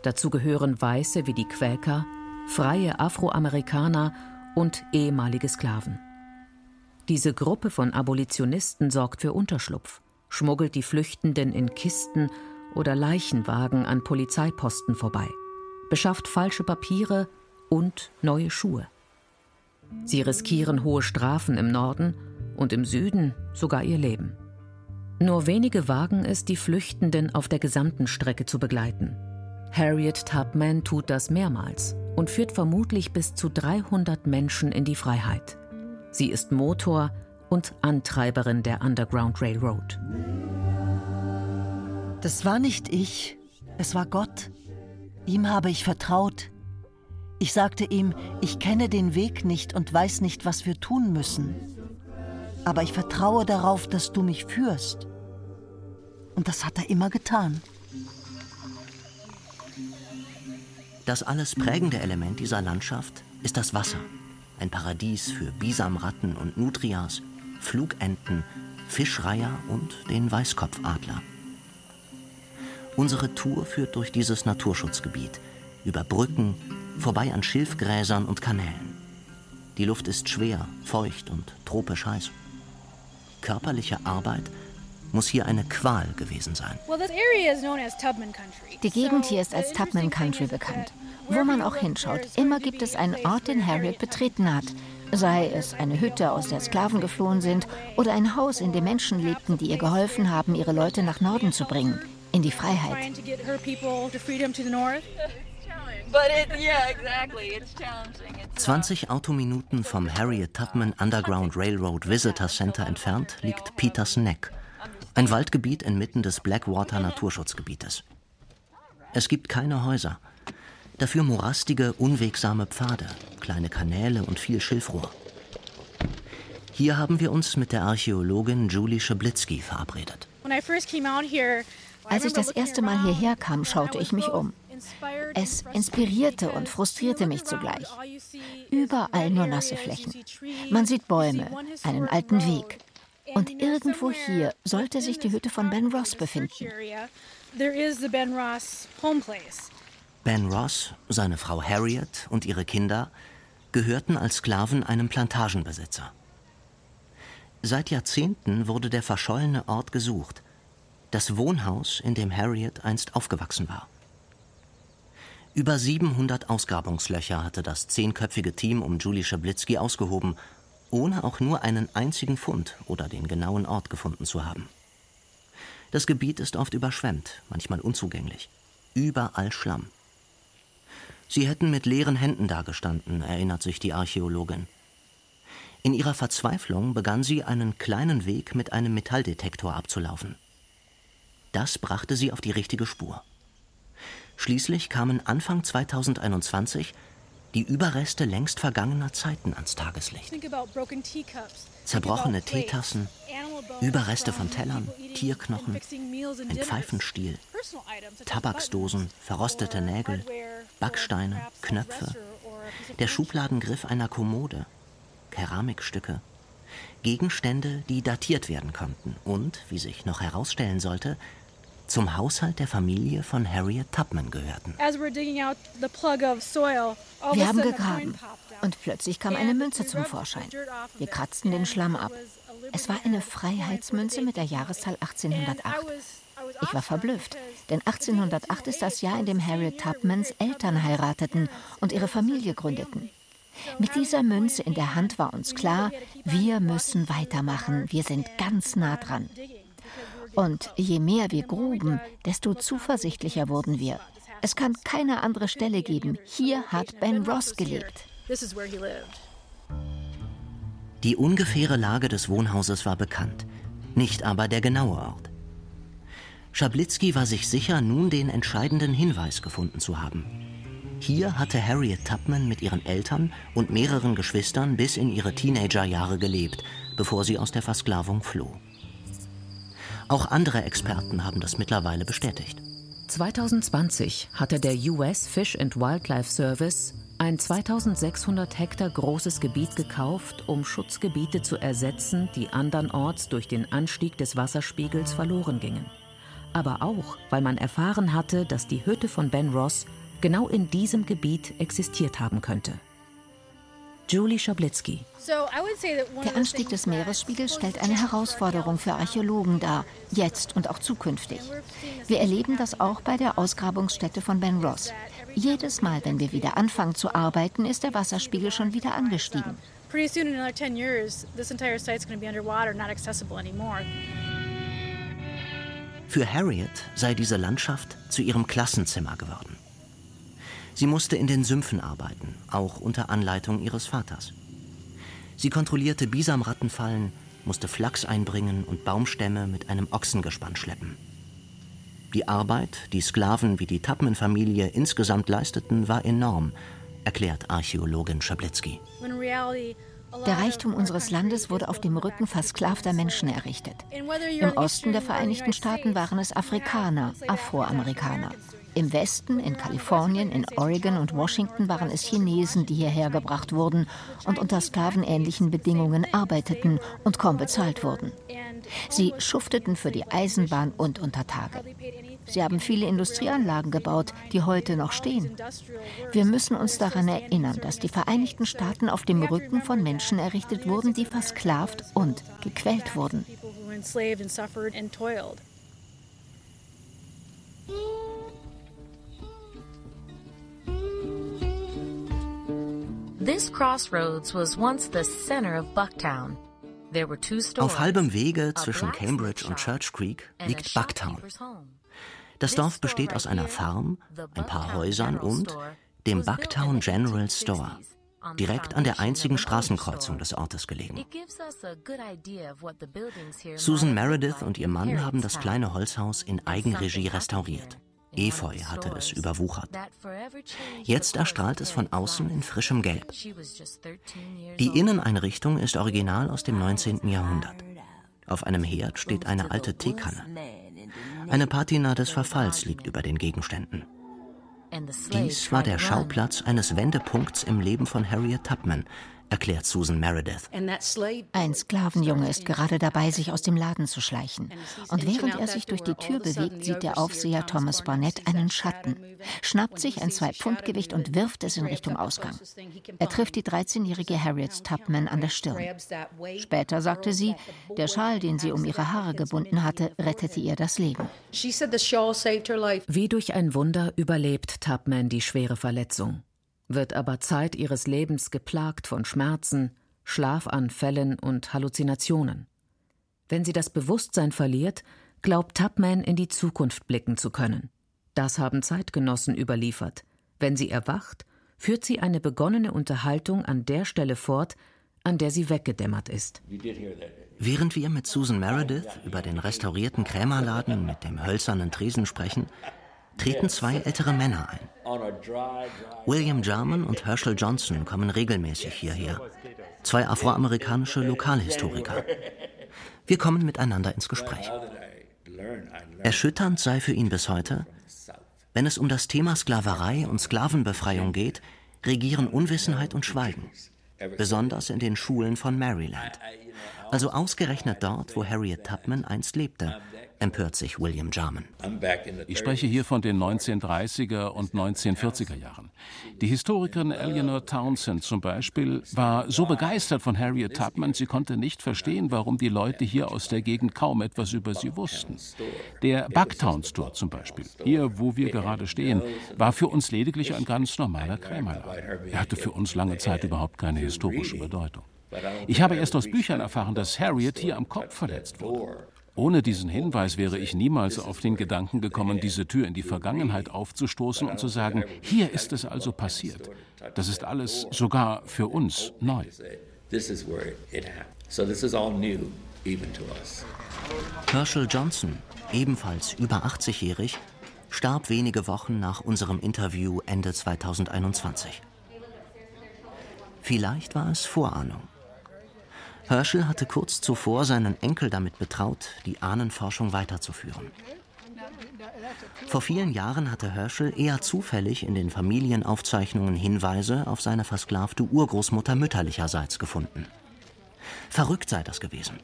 Dazu gehören Weiße wie die Quäker, freie Afroamerikaner und ehemalige Sklaven. Diese Gruppe von Abolitionisten sorgt für Unterschlupf, schmuggelt die Flüchtenden in Kisten oder Leichenwagen an Polizeiposten vorbei, beschafft falsche Papiere und neue Schuhe. Sie riskieren hohe Strafen im Norden und im Süden sogar ihr Leben. Nur wenige wagen es, die Flüchtenden auf der gesamten Strecke zu begleiten. Harriet Tubman tut das mehrmals und führt vermutlich bis zu 300 Menschen in die Freiheit. Sie ist Motor und Antreiberin der Underground Railroad. Das war nicht ich, es war Gott. Ihm habe ich vertraut. Ich sagte ihm, ich kenne den Weg nicht und weiß nicht, was wir tun müssen aber ich vertraue darauf, dass du mich führst. Und das hat er immer getan. Das alles prägende Element dieser Landschaft ist das Wasser. Ein Paradies für Bisamratten und Nutrias, Flugenten, Fischreiher und den Weißkopfadler. Unsere Tour führt durch dieses Naturschutzgebiet, über Brücken, vorbei an Schilfgräsern und Kanälen. Die Luft ist schwer, feucht und tropisch heiß körperliche Arbeit muss hier eine Qual gewesen sein. Die Gegend hier ist als Tubman Country bekannt. Wo man auch hinschaut, immer gibt es einen Ort, den Harriet betreten hat. Sei es eine Hütte, aus der Sklaven geflohen sind, oder ein Haus, in dem Menschen lebten, die ihr geholfen haben, ihre Leute nach Norden zu bringen, in die Freiheit. 20 Autominuten vom Harriet Tubman Underground Railroad Visitor Center entfernt liegt Peters Neck, ein Waldgebiet inmitten des Blackwater Naturschutzgebietes. Es gibt keine Häuser, dafür morastige, unwegsame Pfade, kleine Kanäle und viel Schilfrohr. Hier haben wir uns mit der Archäologin Julie Schablitzky verabredet. Als ich das erste Mal hierher kam, schaute ich mich um. Es inspirierte und frustrierte mich zugleich. Überall nur nasse Flächen. Man sieht Bäume, einen alten Weg. Und irgendwo hier sollte sich die Hütte von Ben Ross befinden. Ben Ross, seine Frau Harriet und ihre Kinder gehörten als Sklaven einem Plantagenbesitzer. Seit Jahrzehnten wurde der verschollene Ort gesucht, das Wohnhaus, in dem Harriet einst aufgewachsen war. Über 700 Ausgrabungslöcher hatte das zehnköpfige Team um Julie Schablitzky ausgehoben, ohne auch nur einen einzigen Fund oder den genauen Ort gefunden zu haben. Das Gebiet ist oft überschwemmt, manchmal unzugänglich. Überall Schlamm. Sie hätten mit leeren Händen dagestanden, erinnert sich die Archäologin. In ihrer Verzweiflung begann sie, einen kleinen Weg mit einem Metalldetektor abzulaufen. Das brachte sie auf die richtige Spur. Schließlich kamen Anfang 2021 die Überreste längst vergangener Zeiten ans Tageslicht. Zerbrochene Teetassen, Überreste von Tellern, Tierknochen, ein Pfeifenstiel, Tabaksdosen, verrostete Nägel, Backsteine, Knöpfe, der Schubladengriff einer Kommode, Keramikstücke, Gegenstände, die datiert werden konnten und, wie sich noch herausstellen sollte, zum Haushalt der Familie von Harriet Tubman gehörten. Wir haben gegraben und plötzlich kam eine Münze zum Vorschein. Wir kratzten den Schlamm ab. Es war eine Freiheitsmünze mit der Jahreszahl 1808. Ich war verblüfft, denn 1808 ist das Jahr, in dem Harriet Tubmans Eltern heirateten und ihre Familie gründeten. Mit dieser Münze in der Hand war uns klar, wir müssen weitermachen, wir sind ganz nah dran. Und je mehr wir gruben, desto zuversichtlicher wurden wir. Es kann keine andere Stelle geben. Hier hat Ben Ross gelebt. Die ungefähre Lage des Wohnhauses war bekannt, nicht aber der genaue Ort. Schablitzky war sich sicher, nun den entscheidenden Hinweis gefunden zu haben. Hier hatte Harriet Tubman mit ihren Eltern und mehreren Geschwistern bis in ihre Teenagerjahre gelebt, bevor sie aus der Versklavung floh. Auch andere Experten haben das mittlerweile bestätigt. 2020 hatte der US Fish and Wildlife Service ein 2600 Hektar großes Gebiet gekauft, um Schutzgebiete zu ersetzen, die andernorts durch den Anstieg des Wasserspiegels verloren gingen. Aber auch, weil man erfahren hatte, dass die Hütte von Ben Ross genau in diesem Gebiet existiert haben könnte. Julie Schablitzky. Der Anstieg des Meeresspiegels stellt eine Herausforderung für Archäologen dar, jetzt und auch zukünftig. Wir erleben das auch bei der Ausgrabungsstätte von Ben Ross. Jedes Mal, wenn wir wieder anfangen zu arbeiten, ist der Wasserspiegel schon wieder angestiegen. Für Harriet sei diese Landschaft zu ihrem Klassenzimmer geworden. Sie musste in den Sümpfen arbeiten, auch unter Anleitung ihres Vaters. Sie kontrollierte Bisamrattenfallen, musste Flachs einbringen und Baumstämme mit einem Ochsengespann schleppen. Die Arbeit, die Sklaven wie die Tubman-Familie insgesamt leisteten, war enorm, erklärt Archäologin Schablitzky. Der Reichtum unseres Landes wurde auf dem Rücken versklavter Menschen errichtet. Im Osten der Vereinigten Staaten waren es Afrikaner, Afroamerikaner. Im Westen, in Kalifornien, in Oregon und Washington waren es Chinesen, die hierher gebracht wurden und unter sklavenähnlichen Bedingungen arbeiteten und kaum bezahlt wurden. Sie schufteten für die Eisenbahn und unter Tage. Sie haben viele Industrieanlagen gebaut, die heute noch stehen. Wir müssen uns daran erinnern, dass die Vereinigten Staaten auf dem Rücken von Menschen errichtet wurden, die versklavt und gequält wurden. Auf halbem Wege zwischen Cambridge und Church Creek liegt Bucktown. Das Dorf besteht aus einer Farm, ein paar Häusern und dem Bucktown General Store, direkt an der einzigen Straßenkreuzung des Ortes gelegen. Susan Meredith und ihr Mann haben das kleine Holzhaus in Eigenregie restauriert. Efeu hatte es überwuchert. Jetzt erstrahlt es von außen in frischem Gelb. Die Inneneinrichtung ist original aus dem 19. Jahrhundert. Auf einem Herd steht eine alte Teekanne. Eine Patina des Verfalls liegt über den Gegenständen. Dies war der Schauplatz eines Wendepunkts im Leben von Harriet Tubman, erklärt Susan Meredith. Ein Sklavenjunge ist gerade dabei, sich aus dem Laden zu schleichen. Und während er sich durch die Tür bewegt, sieht der Aufseher Thomas Barnett einen Schatten, schnappt sich ein Zwei-Pfund-Gewicht und wirft es in Richtung Ausgang. Er trifft die 13-jährige Harriet Tubman an der Stirn. Später sagte sie, der Schal, den sie um ihre Haare gebunden hatte, rettete ihr das Leben. Wie durch ein Wunder überlebt Tubman die schwere Verletzung wird aber Zeit ihres Lebens geplagt von Schmerzen, Schlafanfällen und Halluzinationen. Wenn sie das Bewusstsein verliert, glaubt Tubman in die Zukunft blicken zu können. Das haben Zeitgenossen überliefert. Wenn sie erwacht, führt sie eine begonnene Unterhaltung an der Stelle fort, an der sie weggedämmert ist. Während wir mit Susan Meredith über den restaurierten Krämerladen mit dem hölzernen Tresen sprechen, treten zwei ältere Männer ein. William Jarman und Herschel Johnson kommen regelmäßig hierher. Zwei afroamerikanische Lokalhistoriker. Wir kommen miteinander ins Gespräch. Erschütternd sei für ihn bis heute, wenn es um das Thema Sklaverei und Sklavenbefreiung geht, regieren Unwissenheit und Schweigen, besonders in den Schulen von Maryland, also ausgerechnet dort, wo Harriet Tubman einst lebte empört sich William Jarman. Ich spreche hier von den 1930er und 1940er Jahren. Die Historikerin Eleanor Townsend zum Beispiel war so begeistert von Harriet Tubman, sie konnte nicht verstehen, warum die Leute hier aus der Gegend kaum etwas über sie wussten. Der Bucktown Store zum Beispiel, hier wo wir gerade stehen, war für uns lediglich ein ganz normaler Krämerladen. Er hatte für uns lange Zeit überhaupt keine historische Bedeutung. Ich habe erst aus Büchern erfahren, dass Harriet hier am Kopf verletzt wurde. Ohne diesen Hinweis wäre ich niemals auf den Gedanken gekommen, diese Tür in die Vergangenheit aufzustoßen und zu sagen, hier ist es also passiert. Das ist alles sogar für uns neu. Herschel Johnson, ebenfalls über 80-jährig, starb wenige Wochen nach unserem Interview Ende 2021. Vielleicht war es Vorahnung. Herschel hatte kurz zuvor seinen Enkel damit betraut, die Ahnenforschung weiterzuführen. Vor vielen Jahren hatte Herschel eher zufällig in den Familienaufzeichnungen Hinweise auf seine versklavte Urgroßmutter mütterlicherseits gefunden. Verrückt sei das gewesen.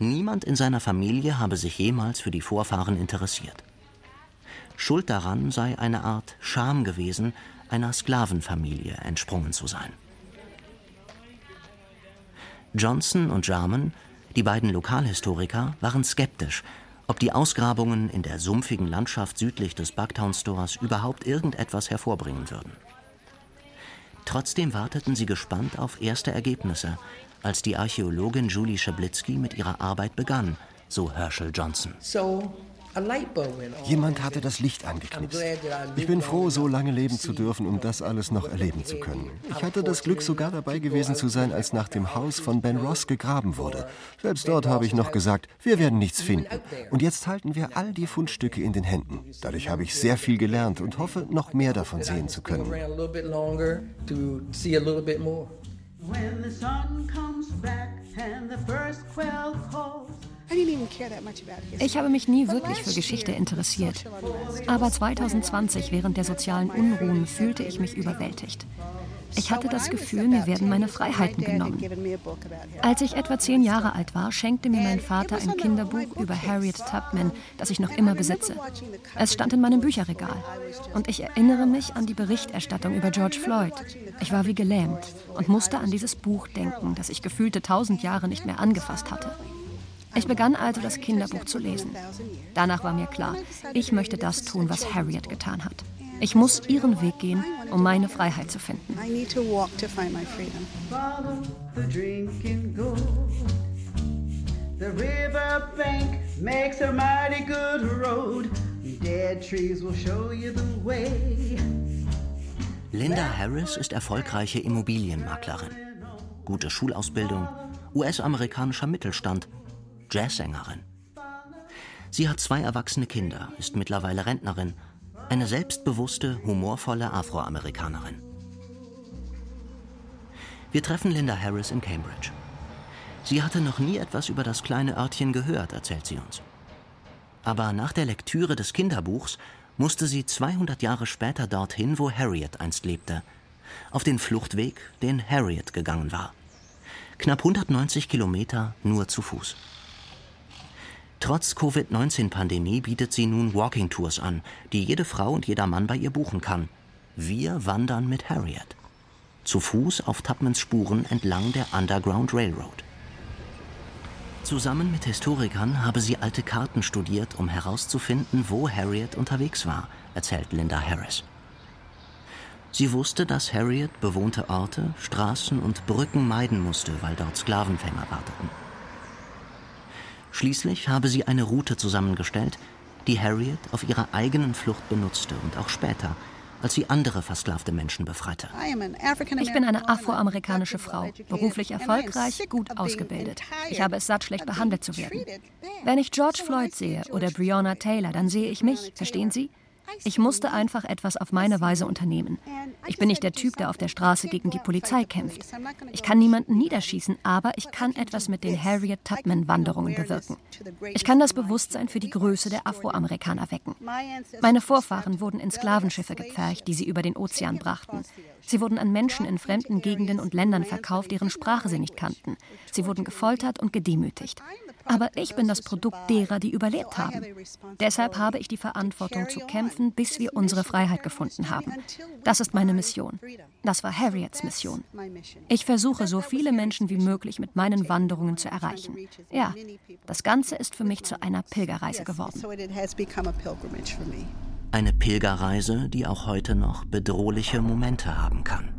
Niemand in seiner Familie habe sich jemals für die Vorfahren interessiert. Schuld daran sei eine Art Scham gewesen, einer Sklavenfamilie entsprungen zu sein. Johnson und Jarman, die beiden Lokalhistoriker, waren skeptisch, ob die Ausgrabungen in der sumpfigen Landschaft südlich des Bucktown Stores überhaupt irgendetwas hervorbringen würden. Trotzdem warteten sie gespannt auf erste Ergebnisse, als die Archäologin Julie Schablitzky mit ihrer Arbeit begann, so Herschel Johnson. So Jemand hatte das Licht angeknipst. Ich bin froh, so lange leben zu dürfen, um das alles noch erleben zu können. Ich hatte das Glück, sogar dabei gewesen zu sein, als nach dem Haus von Ben Ross gegraben wurde. Selbst dort habe ich noch gesagt, wir werden nichts finden. Und jetzt halten wir all die Fundstücke in den Händen. Dadurch habe ich sehr viel gelernt und hoffe, noch mehr davon sehen zu können. When the sun comes back and the first quail calls ich habe mich nie wirklich für Geschichte interessiert. Aber 2020, während der sozialen Unruhen, fühlte ich mich überwältigt. Ich hatte das Gefühl, mir werden meine Freiheiten genommen. Als ich etwa zehn Jahre alt war, schenkte mir mein Vater ein Kinderbuch über Harriet Tubman, das ich noch immer besitze. Es stand in meinem Bücherregal. Und ich erinnere mich an die Berichterstattung über George Floyd. Ich war wie gelähmt und musste an dieses Buch denken, das ich gefühlte tausend Jahre nicht mehr angefasst hatte. Ich begann also das Kinderbuch zu lesen. Danach war mir klar, ich möchte das tun, was Harriet getan hat. Ich muss ihren Weg gehen, um meine Freiheit zu finden. The river bank makes a mighty good road. Dead trees will show you the way. Linda Harris ist erfolgreiche Immobilienmaklerin. Gute Schulausbildung, US-amerikanischer Mittelstand Jazzsängerin. Sie hat zwei erwachsene Kinder, ist mittlerweile Rentnerin, eine selbstbewusste, humorvolle Afroamerikanerin. Wir treffen Linda Harris in Cambridge. Sie hatte noch nie etwas über das kleine Örtchen gehört, erzählt sie uns. Aber nach der Lektüre des Kinderbuchs musste sie 200 Jahre später dorthin, wo Harriet einst lebte, auf den Fluchtweg, den Harriet gegangen war. Knapp 190 Kilometer nur zu Fuß. Trotz Covid-19-Pandemie bietet sie nun Walking-Tours an, die jede Frau und jeder Mann bei ihr buchen kann. Wir wandern mit Harriet. Zu Fuß auf Tubmans Spuren entlang der Underground Railroad. Zusammen mit Historikern habe sie alte Karten studiert, um herauszufinden, wo Harriet unterwegs war, erzählt Linda Harris. Sie wusste, dass Harriet bewohnte Orte, Straßen und Brücken meiden musste, weil dort Sklavenfänger warteten. Schließlich habe sie eine Route zusammengestellt, die Harriet auf ihrer eigenen Flucht benutzte und auch später, als sie andere versklavte Menschen befreite. Ich bin eine afroamerikanische Frau, beruflich erfolgreich, gut ausgebildet. Ich habe es satt, schlecht behandelt zu werden. Wenn ich George Floyd sehe oder Breonna Taylor, dann sehe ich mich, verstehen Sie? Ich musste einfach etwas auf meine Weise unternehmen. Ich bin nicht der Typ, der auf der Straße gegen die Polizei kämpft. Ich kann niemanden niederschießen, aber ich kann etwas mit den Harriet Tubman-Wanderungen bewirken. Ich kann das Bewusstsein für die Größe der Afroamerikaner wecken. Meine Vorfahren wurden in Sklavenschiffe gepfercht, die sie über den Ozean brachten. Sie wurden an Menschen in fremden Gegenden und Ländern verkauft, deren Sprache sie nicht kannten. Sie wurden gefoltert und gedemütigt. Aber ich bin das Produkt derer, die überlebt haben. Deshalb habe ich die Verantwortung zu kämpfen, bis wir unsere Freiheit gefunden haben. Das ist meine Mission. Das war Harriets Mission. Ich versuche, so viele Menschen wie möglich mit meinen Wanderungen zu erreichen. Ja, das Ganze ist für mich zu einer Pilgerreise geworden. Eine Pilgerreise, die auch heute noch bedrohliche Momente haben kann.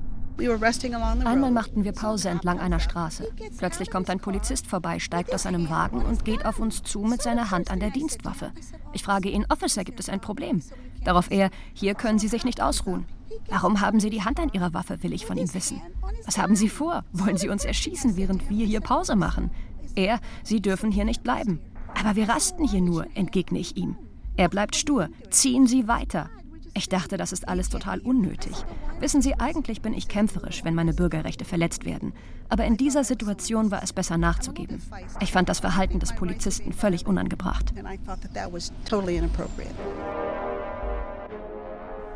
Einmal machten wir Pause entlang einer Straße. Plötzlich kommt ein Polizist vorbei, steigt aus seinem Wagen und geht auf uns zu mit seiner Hand an der Dienstwaffe. Ich frage ihn, Officer, gibt es ein Problem? Darauf er, hier können Sie sich nicht ausruhen. Warum haben Sie die Hand an Ihrer Waffe, will ich von ihm wissen. Was haben Sie vor? Wollen Sie uns erschießen, während wir hier Pause machen? Er, Sie dürfen hier nicht bleiben. Aber wir rasten hier nur, entgegne ich ihm. Er bleibt stur. Ziehen Sie weiter. Ich dachte, das ist alles total unnötig. Wissen Sie, eigentlich bin ich kämpferisch, wenn meine Bürgerrechte verletzt werden. Aber in dieser Situation war es besser nachzugeben. Ich fand das Verhalten des Polizisten völlig unangebracht.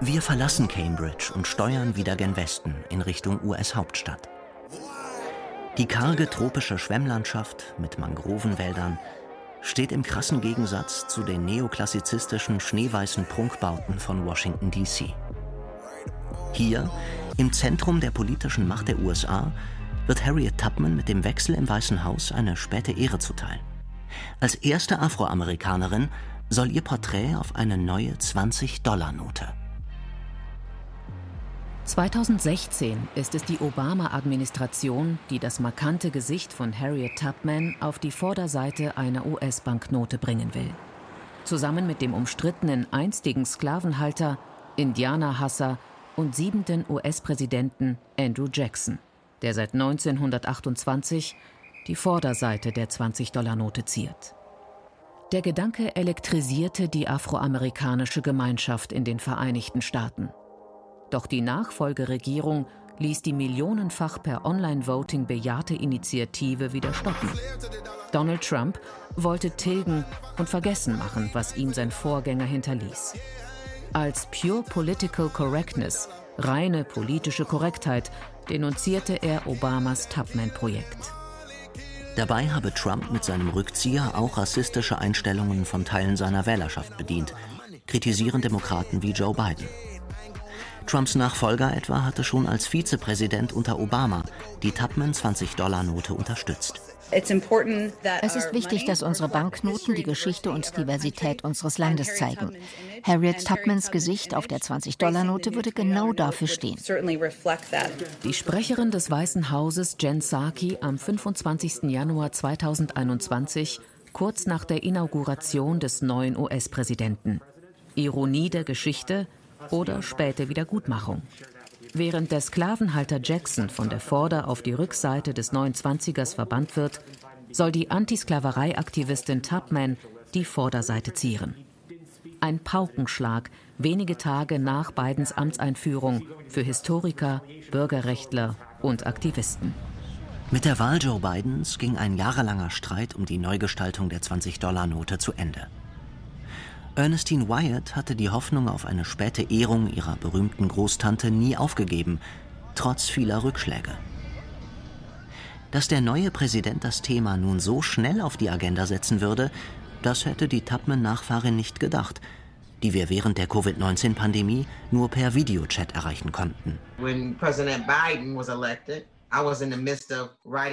Wir verlassen Cambridge und steuern wieder gen Westen in Richtung US-Hauptstadt. Die karge tropische Schwemmlandschaft mit Mangrovenwäldern steht im krassen Gegensatz zu den neoklassizistischen schneeweißen Prunkbauten von Washington, D.C. Hier, im Zentrum der politischen Macht der USA, wird Harriet Tubman mit dem Wechsel im Weißen Haus eine späte Ehre zuteil. Als erste Afroamerikanerin soll ihr Porträt auf eine neue 20-Dollar-Note. 2016 ist es die Obama-Administration, die das markante Gesicht von Harriet Tubman auf die Vorderseite einer US-Banknote bringen will. Zusammen mit dem umstrittenen einstigen Sklavenhalter, Indianerhasser und siebenten US-Präsidenten Andrew Jackson, der seit 1928 die Vorderseite der 20-Dollar-Note ziert. Der Gedanke elektrisierte die afroamerikanische Gemeinschaft in den Vereinigten Staaten. Doch die Nachfolgeregierung ließ die millionenfach per Online-Voting bejahte Initiative wieder stoppen. Donald Trump wollte tilgen und vergessen machen, was ihm sein Vorgänger hinterließ. Als Pure Political Correctness, reine politische Korrektheit, denunzierte er Obamas Tubman-Projekt. Dabei habe Trump mit seinem Rückzieher auch rassistische Einstellungen von Teilen seiner Wählerschaft bedient, kritisieren Demokraten wie Joe Biden. Trumps Nachfolger etwa hatte schon als Vizepräsident unter Obama die Tubman 20-Dollar-Note unterstützt. Es ist wichtig, dass unsere Banknoten die Geschichte und Diversität unseres Landes zeigen. Harriet Tubmans Gesicht auf der 20-Dollar-Note würde genau dafür stehen. Die Sprecherin des Weißen Hauses, Jen Psaki, am 25. Januar 2021, kurz nach der Inauguration des neuen US-Präsidenten. Ironie der Geschichte – oder späte Wiedergutmachung. Während der Sklavenhalter Jackson von der Vorder- auf die Rückseite des 29ers verbannt wird, soll die Antisklaverei-Aktivistin Tubman die Vorderseite zieren. Ein Paukenschlag wenige Tage nach Bidens Amtseinführung für Historiker, Bürgerrechtler und Aktivisten. Mit der Wahl Joe Bidens ging ein jahrelanger Streit um die Neugestaltung der 20-Dollar-Note zu Ende. Ernestine Wyatt hatte die Hoffnung auf eine späte Ehrung ihrer berühmten Großtante nie aufgegeben, trotz vieler Rückschläge. Dass der neue Präsident das Thema nun so schnell auf die Agenda setzen würde, das hätte die Tubman-Nachfahrin nicht gedacht, die wir während der Covid-19-Pandemie nur per Videochat erreichen konnten. When President Biden was elected,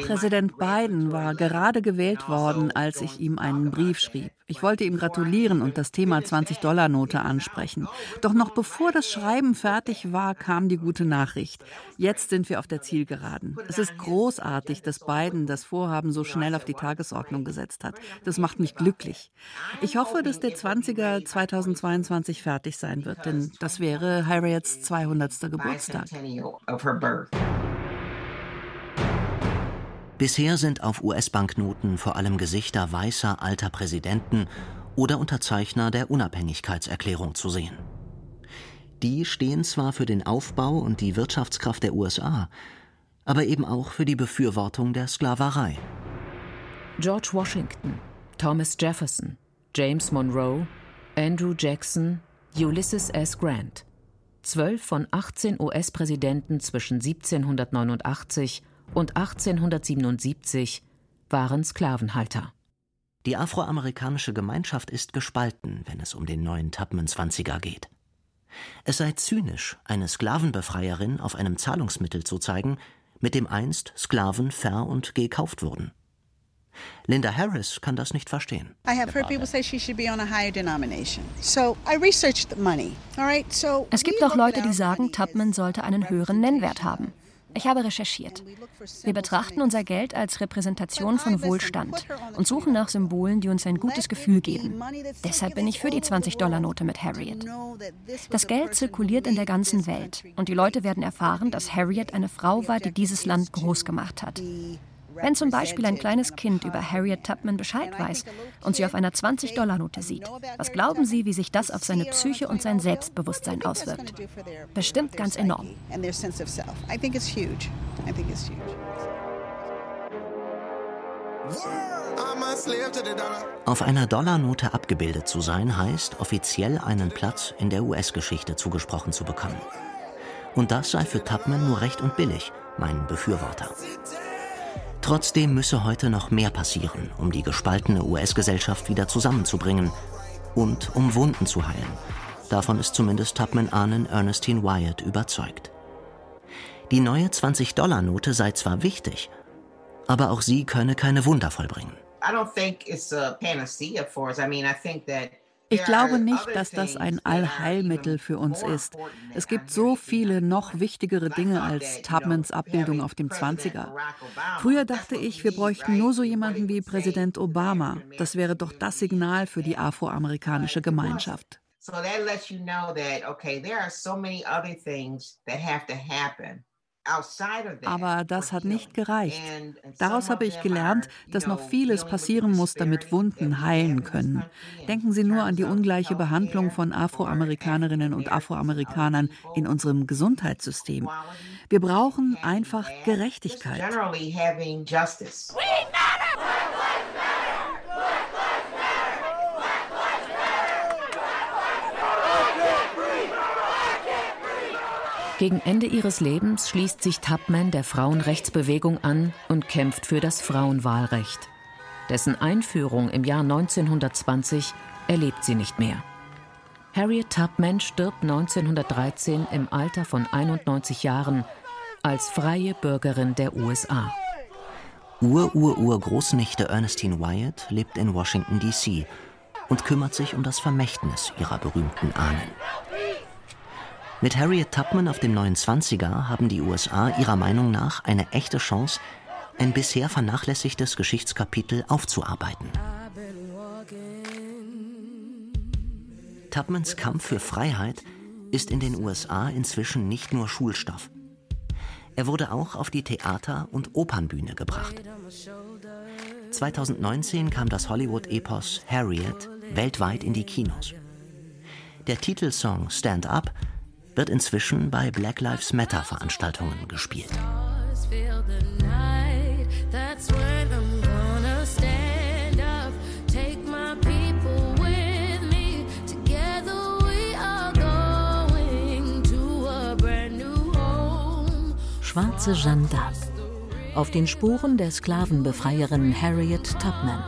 Präsident Biden war gerade gewählt worden, als ich ihm einen Brief schrieb. Ich wollte ihm gratulieren und das Thema 20-Dollar-Note ansprechen. Doch noch bevor das Schreiben fertig war, kam die gute Nachricht. Jetzt sind wir auf der Zielgeraden. Es ist großartig, dass Biden das Vorhaben so schnell auf die Tagesordnung gesetzt hat. Das macht mich glücklich. Ich hoffe, dass der 20er 2022 fertig sein wird, denn das wäre Harriets 200. Geburtstag. Bisher sind auf US-Banknoten vor allem Gesichter weißer alter Präsidenten oder Unterzeichner der Unabhängigkeitserklärung zu sehen. Die stehen zwar für den Aufbau und die Wirtschaftskraft der USA, aber eben auch für die Befürwortung der Sklaverei. George Washington, Thomas Jefferson, James Monroe, Andrew Jackson, Ulysses S. Grant. Zwölf von 18 US-Präsidenten zwischen 1789 und 1877 waren Sklavenhalter. Die afroamerikanische Gemeinschaft ist gespalten, wenn es um den neuen Tubman 20er geht. Es sei zynisch, eine Sklavenbefreierin auf einem Zahlungsmittel zu zeigen, mit dem einst Sklaven ver- und gekauft wurden. Linda Harris kann das nicht verstehen. Es gibt auch Leute, die sagen, Tubman sollte einen höheren Nennwert haben. Ich habe recherchiert. Wir betrachten unser Geld als Repräsentation von Wohlstand und suchen nach Symbolen, die uns ein gutes Gefühl geben. Deshalb bin ich für die 20-Dollar-Note mit Harriet. Das Geld zirkuliert in der ganzen Welt und die Leute werden erfahren, dass Harriet eine Frau war, die dieses Land groß gemacht hat. Wenn zum Beispiel ein kleines Kind über Harriet Tubman Bescheid weiß und sie auf einer 20-Dollar-Note sieht, was glauben Sie, wie sich das auf seine Psyche und sein Selbstbewusstsein auswirkt? Bestimmt ganz enorm. Auf einer Dollarnote abgebildet zu sein, heißt offiziell einen Platz in der US-Geschichte zugesprochen zu bekommen. Und das sei für Tubman nur recht und billig, meinen Befürworter. Trotzdem müsse heute noch mehr passieren, um die gespaltene US-Gesellschaft wieder zusammenzubringen und um Wunden zu heilen. Davon ist zumindest Tubman-Ahnen Ernestine Wyatt überzeugt. Die neue 20-Dollar-Note sei zwar wichtig, aber auch sie könne keine Wunder vollbringen. I don't think it's a panacea for us. I mean, I think that ich glaube nicht, dass das ein Allheilmittel für uns ist. Es gibt so viele noch wichtigere Dinge als Tubmans Abbildung auf dem 20er. Früher dachte ich, wir bräuchten nur so jemanden wie Präsident Obama. Das wäre doch das Signal für die afroamerikanische Gemeinschaft. So that lets you know that okay, there are so many other things that have to happen. Aber das hat nicht gereicht. Daraus habe ich gelernt, dass noch vieles passieren muss, damit Wunden heilen können. Denken Sie nur an die ungleiche Behandlung von Afroamerikanerinnen und Afroamerikanern in unserem Gesundheitssystem. Wir brauchen einfach Gerechtigkeit. Gegen Ende ihres Lebens schließt sich Tubman der Frauenrechtsbewegung an und kämpft für das Frauenwahlrecht. Dessen Einführung im Jahr 1920 erlebt sie nicht mehr. Harriet Tubman stirbt 1913 im Alter von 91 Jahren als freie Bürgerin der USA. Ur-Ur-Ur-Großnichte Ernestine Wyatt lebt in Washington, D.C. und kümmert sich um das Vermächtnis ihrer berühmten Ahnen. Mit Harriet Tubman auf dem 29er haben die USA ihrer Meinung nach eine echte Chance, ein bisher vernachlässigtes Geschichtskapitel aufzuarbeiten. Tubmans Kampf für Freiheit ist in den USA inzwischen nicht nur Schulstoff. Er wurde auch auf die Theater- und Opernbühne gebracht. 2019 kam das Hollywood-Epos Harriet weltweit in die Kinos. Der Titelsong Stand Up wird inzwischen bei Black Lives Matter Veranstaltungen gespielt. Schwarze Jeanne d'Arc. Auf den Spuren der Sklavenbefreierin Harriet Tubman.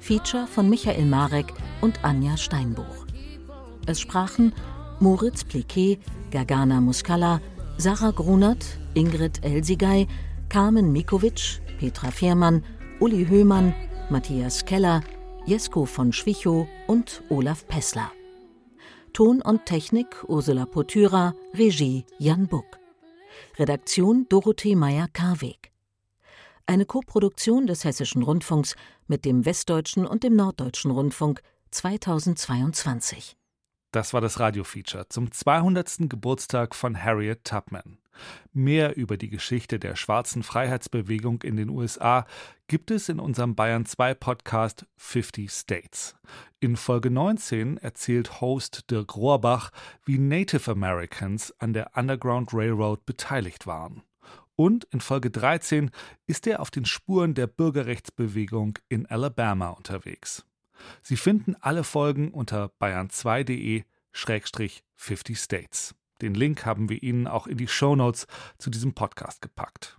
Feature von Michael Marek und Anja Steinbuch. Es sprachen Moritz Pliquet, Gargana Muscala, Sarah Grunert, Ingrid Elsigay, Carmen Mikovic, Petra Fehrmann, Uli Höhmann, Matthias Keller, Jesko von Schwichow und Olaf Pessler. Ton und Technik Ursula Potyra, Regie Jan Buck. Redaktion Dorothee Meyer-Karweg. Eine Koproduktion des Hessischen Rundfunks mit dem Westdeutschen und dem Norddeutschen Rundfunk 2022. Das war das Radiofeature zum 200. Geburtstag von Harriet Tubman. Mehr über die Geschichte der schwarzen Freiheitsbewegung in den USA gibt es in unserem Bayern 2 Podcast 50 States. In Folge 19 erzählt Host Dirk Rohrbach, wie Native Americans an der Underground Railroad beteiligt waren. Und in Folge 13 ist er auf den Spuren der Bürgerrechtsbewegung in Alabama unterwegs. Sie finden alle Folgen unter bayern2.de 50 States. Den Link haben wir Ihnen auch in die Show Notes zu diesem Podcast gepackt.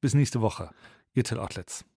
Bis nächste Woche. Ihr Till Ottlitz.